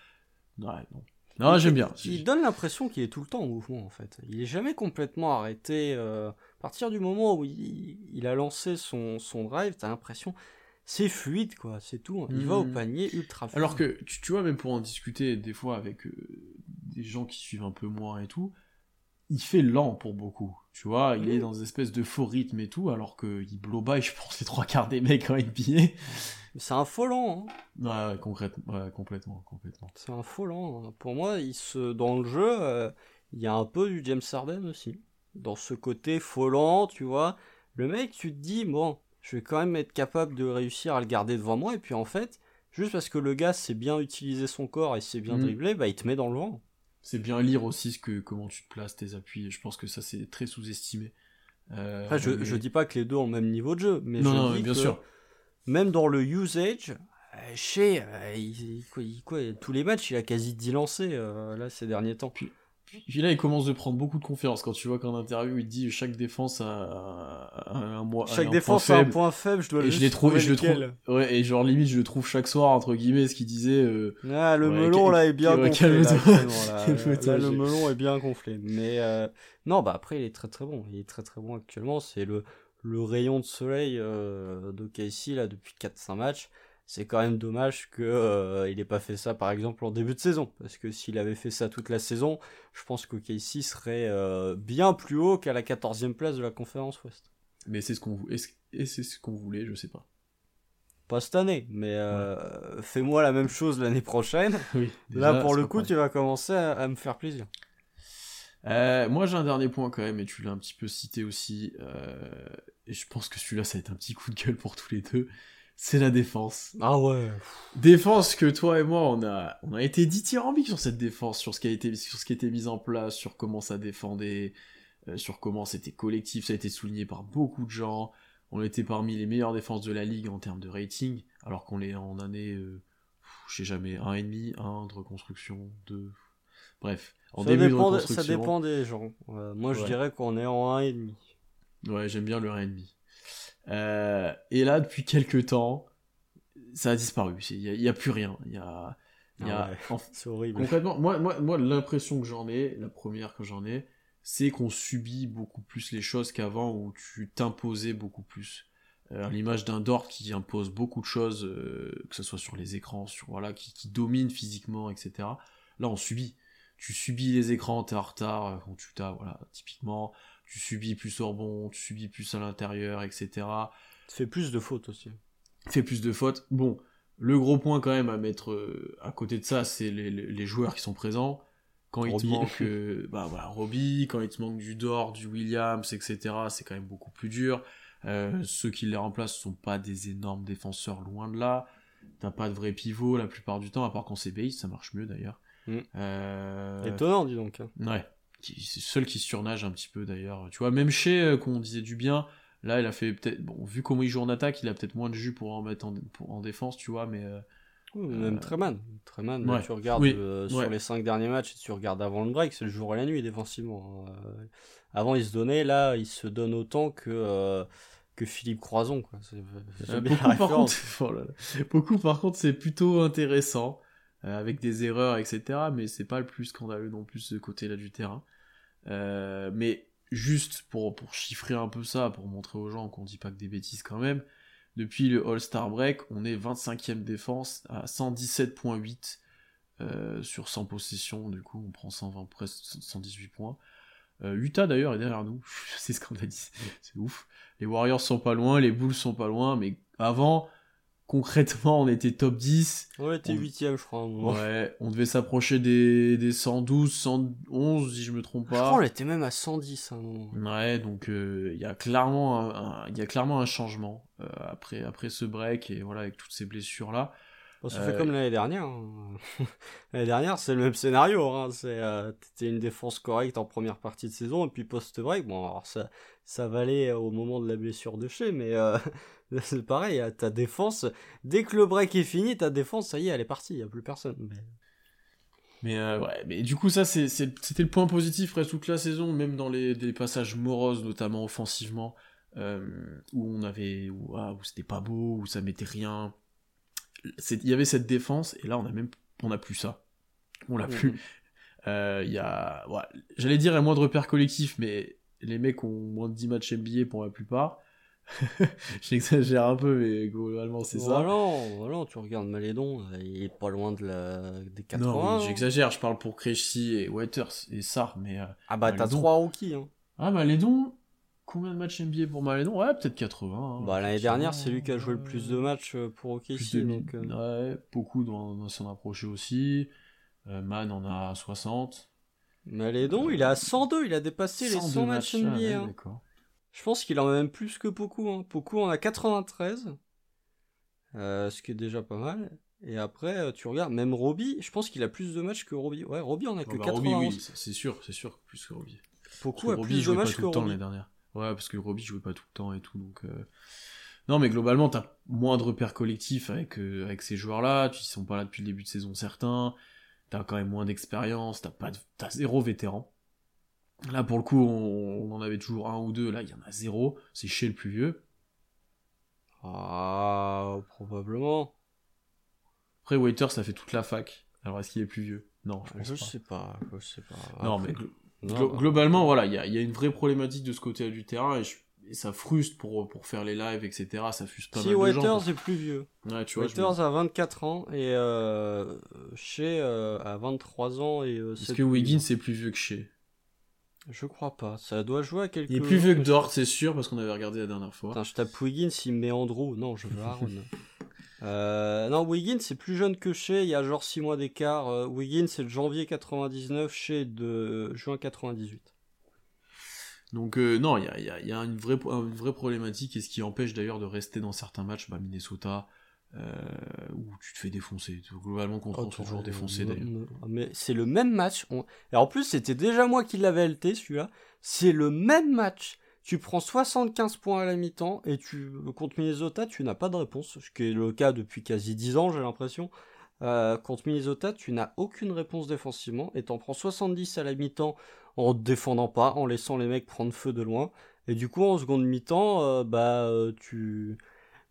Speaker 1: Ouais, non. Non, j'aime bien.
Speaker 2: Il donne l'impression qu'il est tout le temps en mouvement en fait. Il est jamais complètement arrêté. euh, À partir du moment où il, il a lancé son, son drive, t'as l'impression c'est fluide quoi, c'est tout. Il va au
Speaker 1: Mhm.
Speaker 2: panier ultra fluide.
Speaker 1: Alors que, tu, tu vois, même pour en discuter des fois avec euh, des gens qui suivent un peu moins et tout, il fait lent pour beaucoup. Tu vois, il est
Speaker 2: Mhm.
Speaker 1: dans une espèce de faux rythme et tout, alors qu'il blow by, je pense, les trois quarts des mecs en NBA.
Speaker 2: c'est un faux lent. hein.
Speaker 1: Ouais, concrètement, ouais, complètement, complètement.
Speaker 2: C'est un faux lent. hein. Pour moi, il se dans le jeu, euh, il y a un peu du James Harden aussi. Dans ce côté faux lent, tu vois. Le mec, tu te dis bon, je vais quand même être capable de réussir à le garder devant moi et puis en fait, juste parce que le gars sait bien utiliser son corps et sait bien
Speaker 1: Mhm.
Speaker 2: dribbler, bah il te met dans le vent.
Speaker 1: C'est bien lire aussi ce que, comment tu te places, tes appuis, je pense que ça, c'est très sous-estimé. Euh,
Speaker 2: Après, je,
Speaker 1: mais-
Speaker 2: je dis pas que les deux ont le même niveau de jeu, mais
Speaker 1: non,
Speaker 2: je
Speaker 1: non,
Speaker 2: dis
Speaker 1: bien
Speaker 2: que
Speaker 1: sûr.
Speaker 2: même dans le usage, euh, chez euh, il- il- quoi, il- quoi, tous les matchs, il a quasi 10 lancés euh, là ces derniers temps.
Speaker 1: Puis puis là, il commence de prendre beaucoup de confiance quand tu vois qu'en interview, il dit chaque défense a, a un mois.
Speaker 2: Chaque
Speaker 1: un
Speaker 2: défense
Speaker 1: point
Speaker 2: a un point faible, je dois
Speaker 1: Et
Speaker 2: juste
Speaker 1: je l'ai trouvé,
Speaker 2: trouver
Speaker 1: je le trouve, ouais, et genre limite je le trouve chaque soir entre guillemets ce qu'il disait. euh,
Speaker 2: Ah, le
Speaker 1: Ouais,
Speaker 2: melon là est bien gonflé. Là, là. <laughs> Là, le melon est bien gonflé. Mais euh, non, bah après, il est très très bon. Il est très très bon actuellement. C'est le, le rayon de soleil euh, d'OKC là depuis 4-5 matchs. C'est quand même dommage que euh, il ait pas fait ça par exemple en début de saison. Parce que s'il avait fait ça toute la saison, je pense qu'OKC serait euh, bien plus haut qu'à la 14e place de la conférence Ouest.
Speaker 1: Mais c'est ce qu'on vou- est-ce- et c'est ce qu'on voulait, je sais pas.
Speaker 2: Pas cette année, mais euh, fais-moi la même chose l'année prochaine. <laughs>
Speaker 1: Oui.
Speaker 2: Là, pour le coup, tu vas commencer à, à me faire plaisir.
Speaker 1: Moi, j'ai un dernier point quand même, et tu l'as un petit peu cité aussi. et je pense que celui-là, ça va être un petit coup de gueule pour tous les deux. C'est la défense.
Speaker 2: Ah ouais.
Speaker 1: Défense que toi et moi, on a, on a été dithyrambiques sur cette défense, sur ce qui a été, sur ce qui a été mis en place, sur comment ça défendait, euh, sur comment c'était collectif. Ça a été souligné par beaucoup de gens. On était parmi les meilleures défenses de la ligue en termes de rating, alors qu'on est en année, euh, pff, je sais jamais, un et demi, un de reconstruction, deux. Bref, en
Speaker 2: ça,
Speaker 1: début
Speaker 2: dépend, de-
Speaker 1: reconstruction.
Speaker 2: ça dépend des gens. Euh, moi, je dirais qu'on est en 1,5.
Speaker 1: Ouais, j'aime bien le 1,5. Euh, et là, depuis quelques temps, ça a disparu. Il n'y a, il y a plus rien. Il y a, y a,
Speaker 2: Ah ouais. <laughs> C'est horrible.
Speaker 1: concrètement, moi, moi, moi l'impression que j'en ai, la première que j'en ai, c'est qu'on subit beaucoup plus les choses qu'avant où tu t'imposais beaucoup plus. Euh, l'image d'un Dort qui impose beaucoup de choses, euh, que ce soit sur les écrans, sur voilà, qui, qui domine physiquement, etc. Là, on subit. Tu subis les écrans, t'es en retard quand tu t'as, voilà, typiquement. Tu subis plus au rebond, tu subis plus à l'intérieur, etc.
Speaker 2: Tu fais plus de fautes aussi.
Speaker 1: Fait plus de fautes. Bon, le gros point quand même à mettre euh, à côté de ça, c'est les, les- les joueurs qui sont présents. Quand il te
Speaker 2: Robbie.
Speaker 1: manque, <laughs> euh, bah voilà, Robbie, quand il te manque du Dort, du Williams, etc., c'est quand même beaucoup plus dur. Euh, ceux qui les remplacent sont pas des énormes défenseurs, loin de là. T'as pas de vrai pivot la plupart du temps, à part quand c'est Base, ça marche mieux d'ailleurs.
Speaker 2: Mm.
Speaker 1: Euh,
Speaker 2: Étonnant, dis donc. hein.
Speaker 1: Ouais. Qui- C'est le seul qui surnage un petit peu d'ailleurs. Tu vois, même chez euh, qu'on disait du bien, là il a fait peut-être. Bon, vu comment il joue en attaque, il a peut-être moins de jus pour en mettre en, pour- en défense, tu vois, mais. euh,
Speaker 2: Oui, Même Treman. Treman,
Speaker 1: ouais.
Speaker 2: tu regardes
Speaker 1: Oui.
Speaker 2: euh,
Speaker 1: Ouais.
Speaker 2: sur les 5 derniers matchs, tu regardes avant le break, c'est le jour et la nuit défensivement. hein. Euh, avant, il se donnait, là, il se donne autant que, euh, que Philippe Croison. Quoi. C'est- c'est
Speaker 1: euh, beaucoup, par contre, <laughs> oh là là. beaucoup par contre, c'est plutôt intéressant, euh, avec des erreurs, etc., mais c'est pas le plus scandaleux non plus ce côté-là du terrain. Euh, mais juste pour, pour chiffrer un peu ça, pour montrer aux gens qu'on dit pas que des bêtises quand même, Depuis le All-Star Break, on est 25e défense à 117.8 euh, sur 100 possessions, du coup on prend 120, presque 118 points. Euh, Utah d'ailleurs est derrière nous, <laughs> c'est scandalisé, c'est ouf. Les Warriors sont pas loin, les Bulls sont pas loin, mais avant, concrètement, on était top 10.
Speaker 2: On était 8ème, je crois.
Speaker 1: Ouais, on devait s'approcher des, des 112, 111, si je me trompe pas. Je
Speaker 2: crois qu'on était même à 110
Speaker 1: Ouais, donc euh, il y a clairement un, y a clairement un changement euh, après, après ce break et voilà, avec toutes ces blessures-là.
Speaker 2: Bon, ça fait euh, comme l'année dernière. Hein. <laughs> l'année dernière, c'est le même scénario. Hein. C'est, euh, une défense correcte en première partie de saison, et puis post-break, bon, alors ça, ça valait au moment de la blessure de chez, mais euh, <laughs> c'est pareil, ta défense, dès que le break est fini, ta défense, ça y est, elle est partie, il n'y a plus personne. Mais...
Speaker 1: Mais ouais, mais du coup ça c'était le point positif presque toute la saison, même dans les des passages moroses, notamment offensivement, où on avait où, ah, où c'était pas beau, où ça mettait rien, il y avait cette défense, et là on a même on a plus ça. On l'a plus. Euh, il y a, j'allais dire moins de repères collectifs, mais les mecs ont moins de 10 matchs NBA pour la plupart. <laughs> J'exagère un peu, mais globalement c'est ça.
Speaker 2: Voilà, tu regardes Malédon, il est pas loin de la... des 80. Non,
Speaker 1: j'exagère, je parle pour Krejci et Waters et Sar, mais. Euh,
Speaker 2: ah bah t'as 3 rookies. Hein.
Speaker 1: Ah Malédon, Combien de matchs NBA pour Malédon? Ouais, peut-être 80. Hein,
Speaker 2: bah, L'année dernière, c'est lui qui a joué le plus de matchs euh, pour OKC. Donc,
Speaker 1: euh. Ouais, beaucoup dans s'en approcher aussi. Euh, Man en a 60.
Speaker 2: Malédon, il est à 102, il a dépassé les 100 matchs, NBA. Hein. Je pense qu'il en a même plus que beaucoup. Hein. Beaucoup en a 93. ce qui est déjà pas mal. Et après, tu regardes, même Roby, je pense qu'il a plus de matchs que Roby. Ouais, Roby en a que 91. Bah, oui,
Speaker 1: c'est sûr, c'est sûr, plus que Roby.
Speaker 2: Beaucoup a plus de matchs que Roby.
Speaker 1: l'année dernière. Ouais, parce que Roby jouait pas tout le temps et tout, donc. Euh. Non, mais globalement, t'as moins de repères collectifs avec, euh, avec ces joueurs-là. Ils sont pas là depuis le début de saison, certains. T'as quand même moins d'expérience. T'as pas, t'as zéro vétéran. Là, pour le coup, on, en avait toujours un ou deux. Là, il y en a zéro. C'est chez le plus vieux.
Speaker 2: Ah, probablement.
Speaker 1: Après, Waiter, ça fait toute la fac. Alors, est-ce qu'il est plus vieux? Non,
Speaker 2: je, sais pas. Je sais pas.
Speaker 1: Non, mais globalement, voilà, il y a, une vraie problématique de ce côté du terrain et, ça frustre pour, pour faire les lives, etc. Ça frustre pas mal
Speaker 2: de
Speaker 1: gens.
Speaker 2: Si est plus vieux.
Speaker 1: Ouais, tu
Speaker 2: Waiters a 24 ans et euh, Shea euh, a 23 ans et.
Speaker 1: Euh, Est-ce que Wiggins est plus vieux que Shea
Speaker 2: Je crois pas. Ça doit jouer à quelques.
Speaker 1: Il est plus vieux que Dort, c'est sûr, parce qu'on avait regardé la dernière fois.
Speaker 2: Je tape Wiggins, il me met Andrew. Non, je veux Aaron. <laughs> Euh, non, Wiggins c'est plus jeune que Shea, il y a genre 6 mois d'écart. Euh, Wiggins c'est de janvier 99, Shea de juin 98.
Speaker 1: Donc euh, non, il y a, une, vraie, une vraie problématique et ce qui empêche d'ailleurs de rester dans certains matchs, bah, Minnesota, où tu te fais défoncer. Globalement, contre oh, toujours défoncé d'ailleurs.
Speaker 2: Mais c'est le même match. Et en plus, c'était déjà moi qui l'avais LT celui-là. C'est le même match tu prends 75 points à la mi-temps et tu contre Minnesota, tu n'as pas de réponse, ce qui est le cas depuis quasi 10 ans, j'ai l'impression. Euh, contre Minnesota, tu n'as aucune réponse défensivement et t'en prends 70 à la mi-temps en te défendant pas, en laissant les mecs prendre feu de loin. Et du coup, en seconde mi-temps, euh, bah euh, tu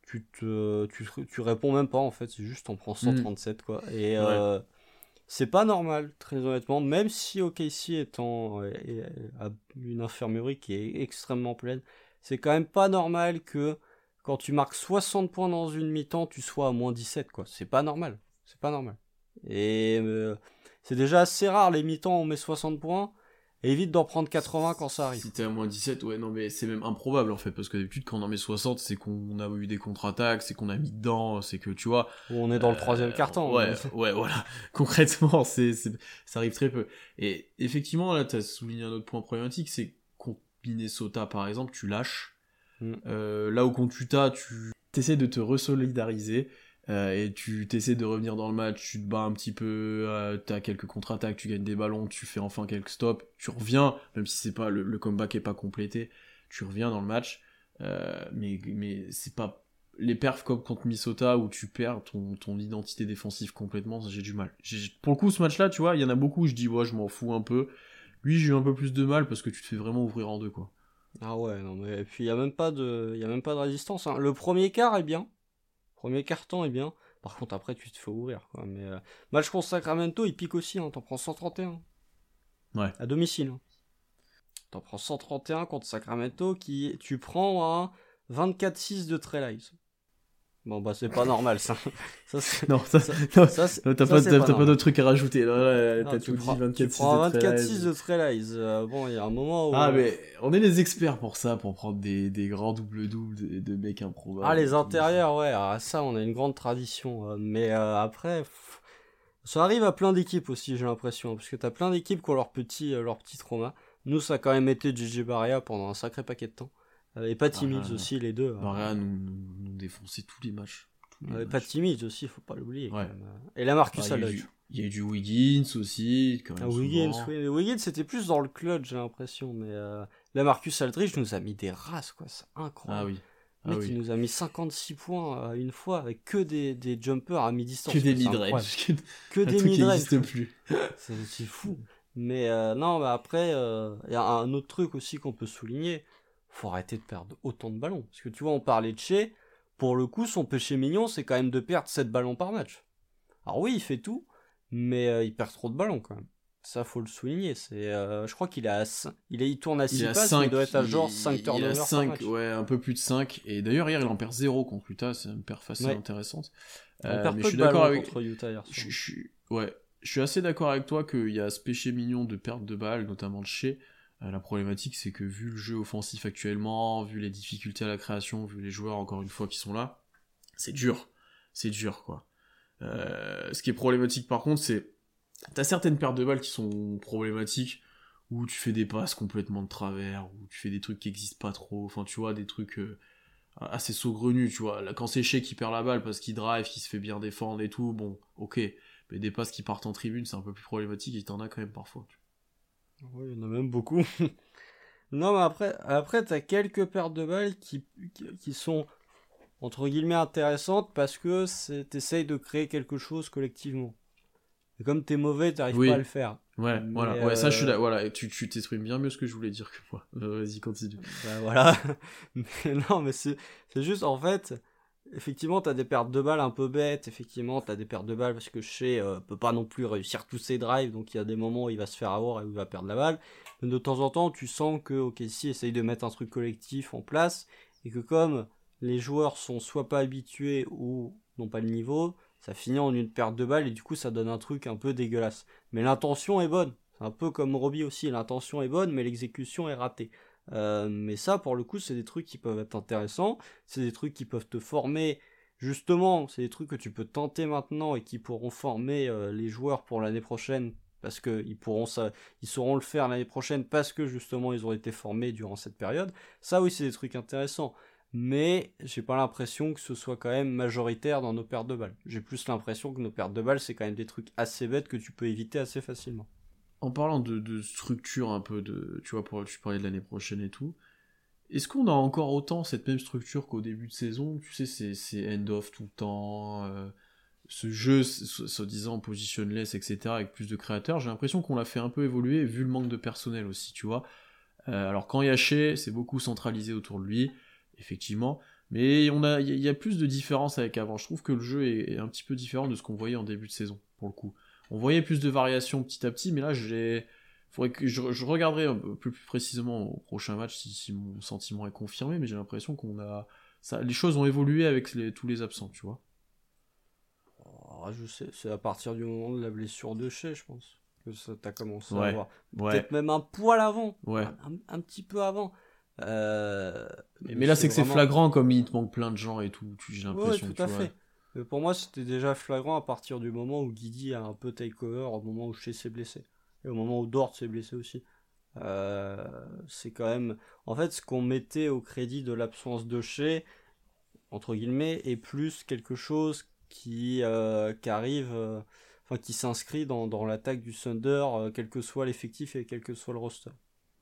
Speaker 2: tu te tu, tu, réponds même pas en fait, c'est juste on prend 137 quoi. Et c'est pas normal, très honnêtement, même si OKC est en, a une infirmerie qui est extrêmement pleine, c'est quand même pas normal que quand tu marques 60 points dans une mi-temps, tu sois à moins 17, quoi. C'est pas normal. C'est pas normal. Et euh, c'est déjà assez rare les mi-temps, on met 60 points évite d'en prendre 80 quand ça arrive.
Speaker 1: Si t'es à moins 17, ouais, non, mais c'est même improbable en fait, parce que d'habitude, quand on en met 60, c'est qu'on a eu des contre-attaques, c'est qu'on a mis dedans, c'est que tu vois.
Speaker 2: On est dans le troisième euh, carton.
Speaker 1: Ouais, <laughs> ouais, voilà. <laughs> Concrètement, c'est, ça arrive très peu. Et effectivement, là, t'as souligné un autre point problématique, c'est contre Minnesota, par exemple, tu lâches. Mm. Euh, là où contre Utah, tu essaies de te resolidariser euh, et tu t'essaies de revenir dans le match, tu te bats un petit peu, euh, t'as quelques contre-attaques, tu gagnes des ballons, tu fais enfin quelques stops, tu reviens, même si c'est pas le, comeback est pas complété, tu reviens dans le match, euh, mais mais c'est pas les perfs comme contre Minnesota où tu perds ton, ton identité défensive complètement, j'ai du mal. Pour le coup, ce match-là, tu vois, il y en a beaucoup, je dis, ouais, je m'en fous un peu. Lui, j'ai eu un peu plus de mal parce que tu te fais vraiment ouvrir en deux, quoi.
Speaker 2: Ah ouais, non, mais et puis il y a même pas de, y a même pas de résistance. Hein. Le premier quart est bien, Premier carton est bien. Par contre, après, tu te fais ouvrir. Quoi. Mais euh, match contre Sacramento, il pique aussi. Hein. T'en prends 131.
Speaker 1: Ouais.
Speaker 2: À domicile. Hein. T'en prends 131 contre Sacramento, qui tu prends à 24-6 de Trey Bon, bah, c'est pas normal, ça. <laughs>
Speaker 1: ça non, ça, non, ça t'as pas, pas, pas d'autres trucs à rajouter. T'as tout dit 24-6
Speaker 2: de 24-6 de. Euh, bon, il y a un moment où.
Speaker 1: Ah, mais on est les experts pour ça, pour prendre des, des grands double-double de, de, mecs improbables.
Speaker 2: Ah, les intérieurs, ouais. Ah, ça, on a une grande tradition. Euh, mais euh, après, ça arrive à plein d'équipes aussi, j'ai l'impression. Parce que t'as plein d'équipes qui ont leur petit, leur petit trauma. Nous, ça a quand même été JJ Barria pendant un sacré paquet de temps. Et pas timide aussi, les deux.
Speaker 1: Barria nous, nous, défonçait tous les matchs.
Speaker 2: Pas timide aussi, faut pas l'oublier. Et la Marcus
Speaker 1: bah, Il y a eu du Wiggins aussi. Quand même
Speaker 2: ah, Wiggins, oui. Wiggins, c'était plus dans le clutch, j'ai l'impression. Mais euh, la Marcus Aldridge nous a mis des races, quoi. C'est incroyable.
Speaker 1: Ah oui.
Speaker 2: Ah mec, il nous a mis 56 points à une fois avec que des, des jumpers à mi-distance.
Speaker 1: Que des mid-range. <laughs>
Speaker 2: Que, des mid-range.
Speaker 1: plus. <laughs>
Speaker 2: C'est fou. Mais euh, non, mais après, euh, il y a un autre truc aussi qu'on peut souligner faut arrêter de perdre autant de ballons. Parce que tu vois, on parlait de chez, pour le coup, son péché mignon, c'est quand même de perdre 7 ballons par match. Alors oui, il fait tout, mais euh, il perd trop de ballons quand même. Ça, faut le souligner. C'est, euh, je crois qu'il a, il, il tourne à 6 passes, 5, il doit être à genre 5 turnovers il a 5, par match.
Speaker 1: ouais, un peu plus de 5. Et d'ailleurs, hier, il en perd 0 contre Utah, c'est une perf assez intéressante.
Speaker 2: Euh, mais je suis d'accord avec contre Utah hier
Speaker 1: je, je, ouais, je suis assez d'accord avec toi qu'il y a ce péché mignon de perte de balles, notamment de chez. Euh, la problématique, c'est que vu le jeu offensif actuellement, vu les difficultés à la création, vu les joueurs encore une fois qui sont là, c'est dur, c'est dur quoi. Euh, ce qui est problématique par contre, c'est t'as certaines pertes de balles qui sont problématiques où tu fais des passes complètement de travers, où tu fais des trucs qui existent pas trop, enfin tu vois des trucs euh, assez saugrenus, tu vois. Quand c'est Shea qui perd la balle parce qu'il drive, qu'il se fait bien défendre et tout, bon, ok. Mais des passes qui partent en tribune, c'est un peu plus problématique et t'en as quand même parfois. Tu
Speaker 2: oui, il y en a même beaucoup. <laughs> non, mais après, après t'as quelques pertes de balles qui, qui, sont entre guillemets intéressantes parce que t'essayes de créer quelque chose collectivement. Et comme t'es mauvais, t'arrives pas à le faire.
Speaker 1: Ouais, voilà. Ouais, ça, je suis là. Euh, voilà, tu, tu t'exprimes bien mieux ce que je voulais dire que moi. Euh, vas-y, continue.
Speaker 2: Bah, voilà. <laughs> non, mais c'est, c'est juste, en fait, Effectivement, t'as des pertes de balles un peu bêtes. Effectivement, t'as des pertes de balles parce que Shea euh, peut pas non plus réussir tous ses drives. Donc il y a des moments où il va se faire avoir et où il va perdre la balle. Mais de temps en temps, tu sens que OKC essaye de mettre un truc collectif en place et que comme les joueurs sont soit pas habitués ou n'ont pas le niveau, ça finit en une perte de balles et du coup ça donne un truc un peu dégueulasse. Mais l'intention est bonne. C'est un peu comme Robbie aussi. L'intention est bonne, mais l'exécution est ratée. Euh, mais ça, pour le coup, c'est des trucs qui peuvent être intéressants. C'est des trucs qui peuvent te former. Justement, c'est des trucs que tu peux tenter maintenant et qui pourront former euh, les joueurs pour l'année prochaine parce qu'ils pourront ça, ils sauront le faire l'année prochaine parce que justement ils ont été formés durant cette période. Ça oui, c'est des trucs intéressants. Mais j'ai pas l'impression que ce soit quand même majoritaire dans nos pertes de balles. J'ai plus l'impression que nos pertes de balles, c'est quand même des trucs assez bêtes que tu peux éviter assez facilement
Speaker 1: en parlant de, structure un peu de, tu vois, pour tu parlais de l'année prochaine et tout, est-ce qu'on a encore autant cette même structure qu'au début de saison? Tu sais, c'est end-off tout le temps, euh, ce jeu soi-disant positionless, etc., avec plus de créateurs, j'ai l'impression qu'on l'a fait un peu évoluer vu le manque de personnel aussi, tu vois. Euh, alors quand Yaché, c'est beaucoup centralisé autour de lui, effectivement, mais il y, a plus de différence avec avant. Je trouve que le jeu est un petit peu différent de ce qu'on voyait en début de saison, pour le coup on voyait plus de variations petit à petit, mais là, j'ai, faudrait que je, regarderai plus, précisément au prochain match si, mon sentiment est confirmé, mais j'ai l'impression qu'on a, ça, les choses ont évolué avec tous les absents, tu vois.
Speaker 2: Oh, je sais, c'est à partir du moment de la blessure de Chez, je pense, que ça t'a commencé à voir. Peut-être même un poil avant,
Speaker 1: ouais.
Speaker 2: un, petit peu avant. Euh,
Speaker 1: mais, là, c'est que c'est flagrant, comme il te manque plein de gens et tout, j'ai l'impression.
Speaker 2: Ouais, tout à fait pour moi, c'était déjà flagrant à partir du moment où Guidi a un peu take-over, au moment où Shea s'est blessé. Et au moment où Dort s'est blessé aussi. Euh, c'est quand même. En fait, ce qu'on mettait au crédit de l'absence de Shea, entre guillemets, est plus quelque chose qui, euh, qui arrive. Euh, enfin, qui s'inscrit dans, l'attaque du Thunder, quel que soit l'effectif et quel que soit le roster.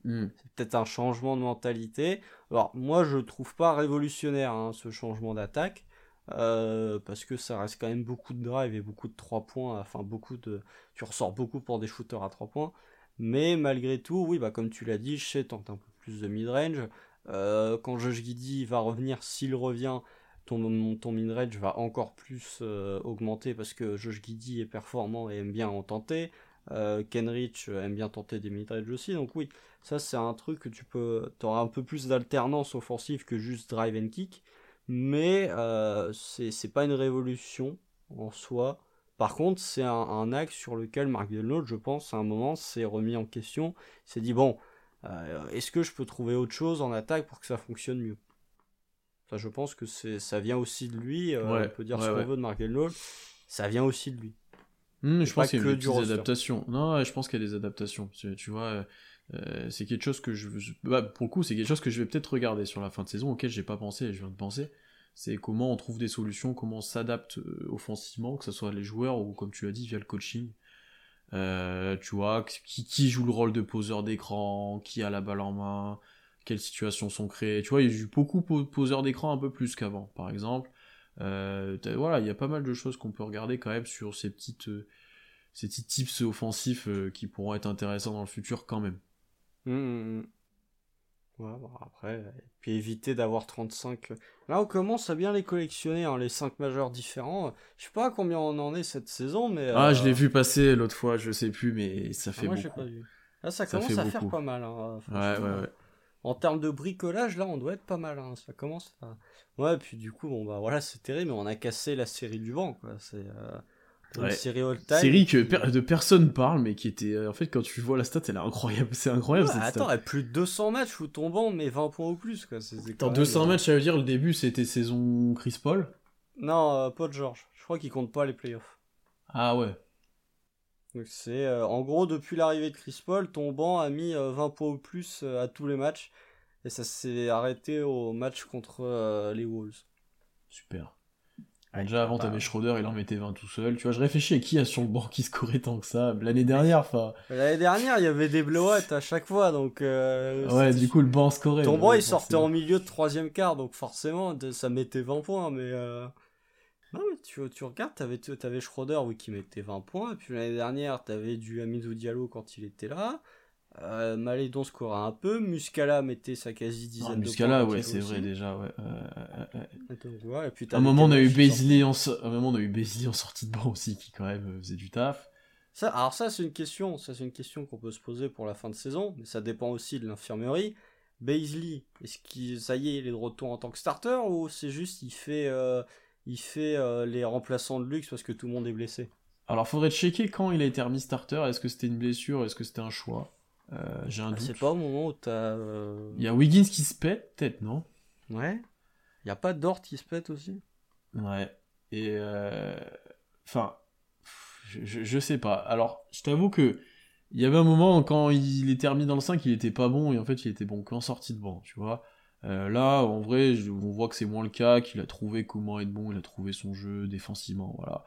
Speaker 1: Hmm.
Speaker 2: C'est peut-être un changement de mentalité. Alors, moi, je trouve pas révolutionnaire hein, ce changement d'attaque. Euh, parce que ça reste quand même beaucoup de drive et beaucoup de 3 points, enfin beaucoup de... Tu ressors beaucoup pour des shooters à 3 points, mais malgré tout, oui, bah comme tu l'as dit, Shea tente un peu plus de mid-range. Euh, quand Josh Giddy va revenir, s'il revient, ton, ton mid-range va encore plus euh, augmenter parce que Josh Giddy est performant et aime bien en tenter. Kenrich aime bien tenter des mid-range aussi, donc oui, ça c'est un truc que tu peux... Tu auras un peu plus d'alternance offensive que juste drive and kick. Mais euh, c'est pas une révolution en soi. Par contre, c'est un, axe sur lequel Mark Delnaud, je pense, à un moment, s'est remis en question. Il s'est dit, bon, euh, est-ce que je peux trouver autre chose en attaque pour que ça fonctionne mieux? Ça, Je pense que ça vient aussi de lui. Euh, on peut dire ce qu'on veut de Mark Delnaud. Ça vient aussi de lui.
Speaker 1: Mmh, je pense qu'il y a des adaptations. Non, je pense qu'il y a des adaptations. Tu, vois, euh, c'est quelque chose que je, bah, pour le coup, c'est quelque chose que je vais peut-être regarder sur la fin de saison, auquel j'ai pas pensé, je viens de penser. C'est comment on trouve des solutions, comment on s'adapte euh, offensivement, que ce soit les joueurs ou comme tu l'as dit via le coaching. Euh, tu vois, qui, qui, joue le rôle de poseur d'écran, qui a la balle en main, quelles situations sont créées. Tu vois, il joue beaucoup poseur d'écran un peu plus qu'avant, par exemple. Euh, voilà, il y a pas mal de choses qu'on peut regarder quand même sur ces petites, ces petits tips offensifs qui pourront être intéressants dans le futur quand même.
Speaker 2: Mmh, mmh, mmh. Ouais, après, et puis éviter d'avoir 35. Là, on commence à bien les collectionner, hein, les 5 majeurs différents. Je sais pas combien on en est cette saison, mais.
Speaker 1: Ah, je l'ai euh, vu passer l'autre fois, je sais plus, mais ça fait ah, moi, beaucoup. Pas vu.
Speaker 2: Là, ça, commence à faire pas mal. Hein, ouais, ouais, ouais. En termes de bricolage, là, on doit être pas mal. Hein, ça commence à. Ouais, puis du coup, bon, bah voilà, c'est terrible, mais on a cassé la série du vent, quoi. C'est. Euh,
Speaker 1: une série all-time. Série que de personne parle, mais qui était. Euh, en fait, quand tu vois la stat, elle est incroyable. <laughs> C'est incroyable cette
Speaker 2: attends, elle a plus de 200 matchs où tombant, mais 20 points ou plus. Quoi.
Speaker 1: Attends, 200 matchs, ça veut dire le début, c'était saison Chris Paul?
Speaker 2: Non, euh, pas de George. Je crois qu'il compte pas les playoffs.
Speaker 1: Ah ouais.
Speaker 2: Donc c'est. Euh, en gros, depuis l'arrivée de Chris Paul, ton banc a mis 20 points ou plus à tous les matchs. Et ça s'est arrêté au match contre les Wolves.
Speaker 1: Super. Déjà avant, bah, t'avais Schroeder, il en mettait 20 tout seul. Tu vois, je réfléchis à qui a sur le banc qui scorait tant que ça. L'année dernière, enfin.
Speaker 2: L'année dernière, il y avait des blowouts à chaque fois, donc. Euh,
Speaker 1: ouais, du coup, le banc scorait.
Speaker 2: Ton banc, il sortait en milieu de troisième quart, donc forcément, ça mettait 20 points, mais. Euh... Non, mais tu, tu regardes, t'avais, avais Schroeder, oui, qui mettait 20 points, et puis l'année dernière, t'avais du Amidou Diallo quand il était là. Euh, Malédon scorait un peu, Muscala mettait sa quasi dizaine ah,
Speaker 1: Muscala, ouais, c'est vrai déjà, ouais. Euh, à un moment, on a eu Beasley en, un moment, on a eu Beasley en sortie de banc aussi, qui quand même faisait du taf.
Speaker 2: Ça, alors ça, c'est une question, ça c'est une question qu'on peut se poser pour la fin de saison, mais ça dépend aussi de l'infirmerie. Beasley, est-ce qu'il, ça y est, il est de retour en tant que starter ou c'est juste il fait, euh, il fait euh, les remplaçants de luxe parce que tout le monde est blessé?
Speaker 1: Alors, faudrait checker quand il a été remis starter. Est-ce que c'était une blessure, est-ce que c'était un choix? euh, j'ai un bah,
Speaker 2: C'est pas au moment où t'as. Euh,
Speaker 1: Il y a Wiggins qui se pète, peut-être, non?
Speaker 2: Ouais. Il y a pas Dort qui se pète aussi?
Speaker 1: Ouais. Et. Euh, enfin. Je, je, sais pas. Alors, je t'avoue que. Il y avait un moment quand il était remis dans le 5, il était pas bon, et en fait, il était bon qu'en sortie de banc, tu vois. là, en vrai, on voit que c'est moins le cas, qu'il a trouvé comment être bon, il a trouvé son jeu défensivement, voilà.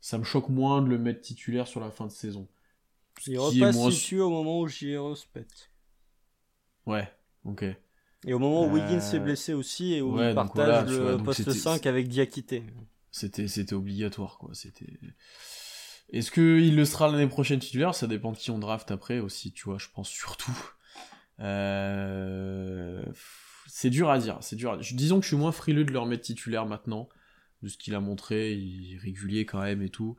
Speaker 1: Ça me choque moins de le mettre titulaire sur la fin de saison.
Speaker 2: Il repasse moins... au moment où j'y respecte.
Speaker 1: Ouais, ok.
Speaker 2: Et au moment où Wiggins s'est euh, blessé aussi et où il partage le poste 5 avec Diakité.
Speaker 1: C'était, c'était obligatoire, quoi. C'était. Est-ce qu'il le sera l'année prochaine titulaire? Ça dépend de qui on draft après aussi, tu vois, je pense surtout. Euh... C'est dur à dire, c'est dur à dire. Disons que je suis moins frileux de le remettre titulaire maintenant, de ce qu'il a montré, il est régulier quand même et tout.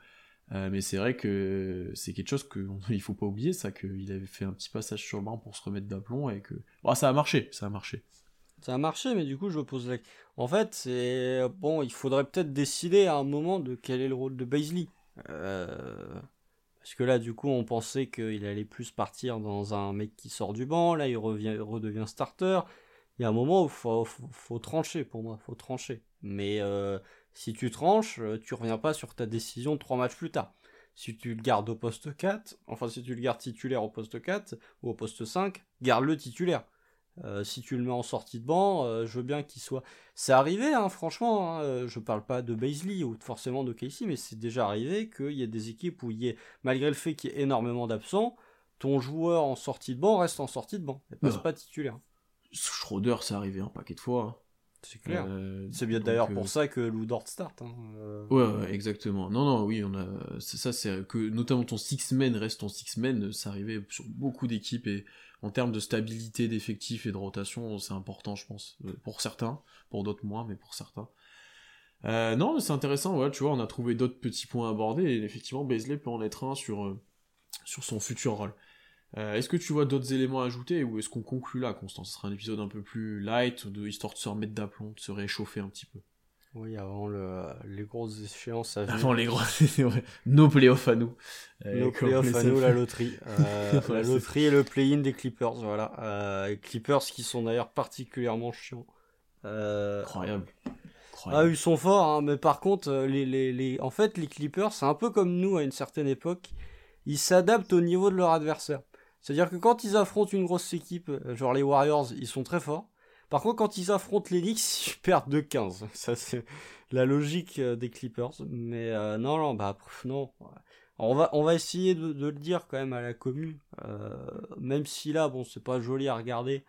Speaker 1: Euh, mais c'est vrai que c'est quelque chose qu'il <laughs> faut pas oublier, ça, qu'il avait fait un petit passage sur le banc pour se remettre d'aplomb et que. Bon, ça a marché, ça a marché.
Speaker 2: Ça a marché, mais du coup, je me pose la En fait. Bon, il faudrait peut-être décider à un moment de quel est le rôle de Baisley. Euh, parce que là, du coup, on pensait qu'il allait plus partir dans un mec qui sort du banc, là, il revient, redevient starter. Il y a un moment où il faut, faut, trancher pour moi, faut trancher. Mais euh, si tu tranches, euh, tu reviens pas sur ta décision trois matchs plus tard. Si tu le gardes au poste 4, enfin si tu le gardes titulaire au poste 4 ou au poste 5, garde-le titulaire. Euh, si tu le mets en sortie de banc, euh, je veux bien qu'il soit. C'est arrivé, hein, franchement. Hein, je parle pas de Baisley ou forcément de Casey, mais c'est déjà arrivé qu'il y ait des équipes où il y ait, malgré le fait qu'il y ait énormément d'absents, ton joueur en sortie de banc reste en sortie de banc. Il passe pas titulaire.
Speaker 1: Schroeder, c'est arrivé un paquet de fois.
Speaker 2: C'est clair. Euh, c'est bien d'ailleurs pour euh, ça que Lou Dort start. Hein,
Speaker 1: euh. Ouais, exactement. Non, non, oui, on a. Ça, c'est que notamment ton six men reste ton six men. Ça arrivait sur beaucoup d'équipes et en termes de stabilité d'effectifs et de rotation, c'est important, je pense, pour certains, pour d'autres moins, mais pour certains. non, c'est intéressant. Ouais, tu vois, on a trouvé d'autres petits points à aborder et effectivement, Beasley peut en être un sur sur son futur rôle. Euh, est-ce que tu vois d'autres éléments à ajouter ou est-ce qu'on conclut là, Constant Ce sera un épisode un peu plus light, de, histoire de se remettre d'aplomb, de se réchauffer un petit peu.
Speaker 2: Oui, avant le, les grosses échéances à venir.
Speaker 1: Avant les grosses, <laughs> vrai. Nos playoffs à nous.
Speaker 2: Euh, Nos playoffs à nous, la loterie. <laughs> Euh, la loterie et le play-in des Clippers, voilà. Euh, Clippers qui sont d'ailleurs particulièrement chiants.
Speaker 1: Incroyable.
Speaker 2: Ah, ils sont forts, hein, mais par contre, les, les, les... en fait, les Clippers, c'est un peu comme nous à une certaine époque. Ils s'adaptent au niveau de leur adversaire. C'est-à-dire que quand ils affrontent une grosse équipe, genre les Warriors, ils sont très forts. Par contre, quand ils affrontent les Knicks, <laughs> ils perdent de 15. <laughs> Ça, c'est la logique euh, des Clippers. Mais euh, non, non, bah, non. on va, essayer de, le dire quand même à la commune. Euh, même si là, bon, c'est pas joli à regarder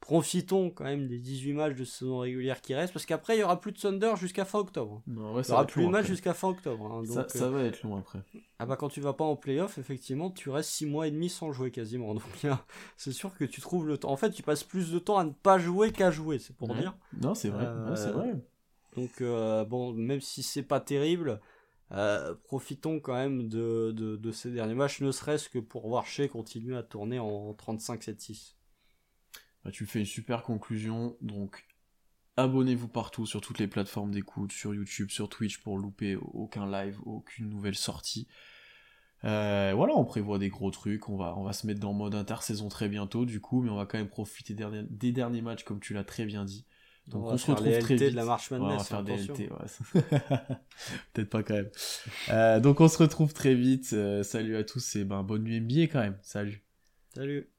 Speaker 2: profitons quand même des 18 matchs de saison régulière qui restent, parce qu'après il y aura plus de Thunder jusqu'à fin octobre.
Speaker 1: Non,
Speaker 2: il y aura plus de matchs jusqu'à fin octobre. Hein,
Speaker 1: donc, ça, va être long après.
Speaker 2: Ah bah quand tu vas pas en playoff, effectivement, tu restes 6 mois et demi sans jouer quasiment. <laughs> Donc c'est sûr que tu trouves le temps. En fait, tu passes plus de temps à ne pas jouer qu'à jouer, c'est pour dire.
Speaker 1: Non, c'est vrai. c'est vrai.
Speaker 2: Donc euh, bon, même si c'est pas terrible, euh, profitons quand même de, de, de, ces derniers matchs, ne serait-ce que pour voir Shea continuer à tourner en 35-7-6.
Speaker 1: Bah, tu fais une super conclusion, donc abonnez-vous partout sur toutes les plateformes d'écoute, sur YouTube, sur Twitch pour louper aucun live, aucune nouvelle sortie. Euh, voilà, on prévoit des gros trucs, on va, on va se mettre dans mode intersaison très bientôt du coup, mais on va quand même profiter des derniers, matchs comme tu l'as très bien dit.
Speaker 2: Donc on, se retrouve très vite. de la marche
Speaker 1: on va faire des LT, <laughs> Peut-être pas quand même. Euh, donc on se retrouve très vite. Euh, salut à tous et ben bonne nuit NBA quand même. Salut.
Speaker 2: Salut.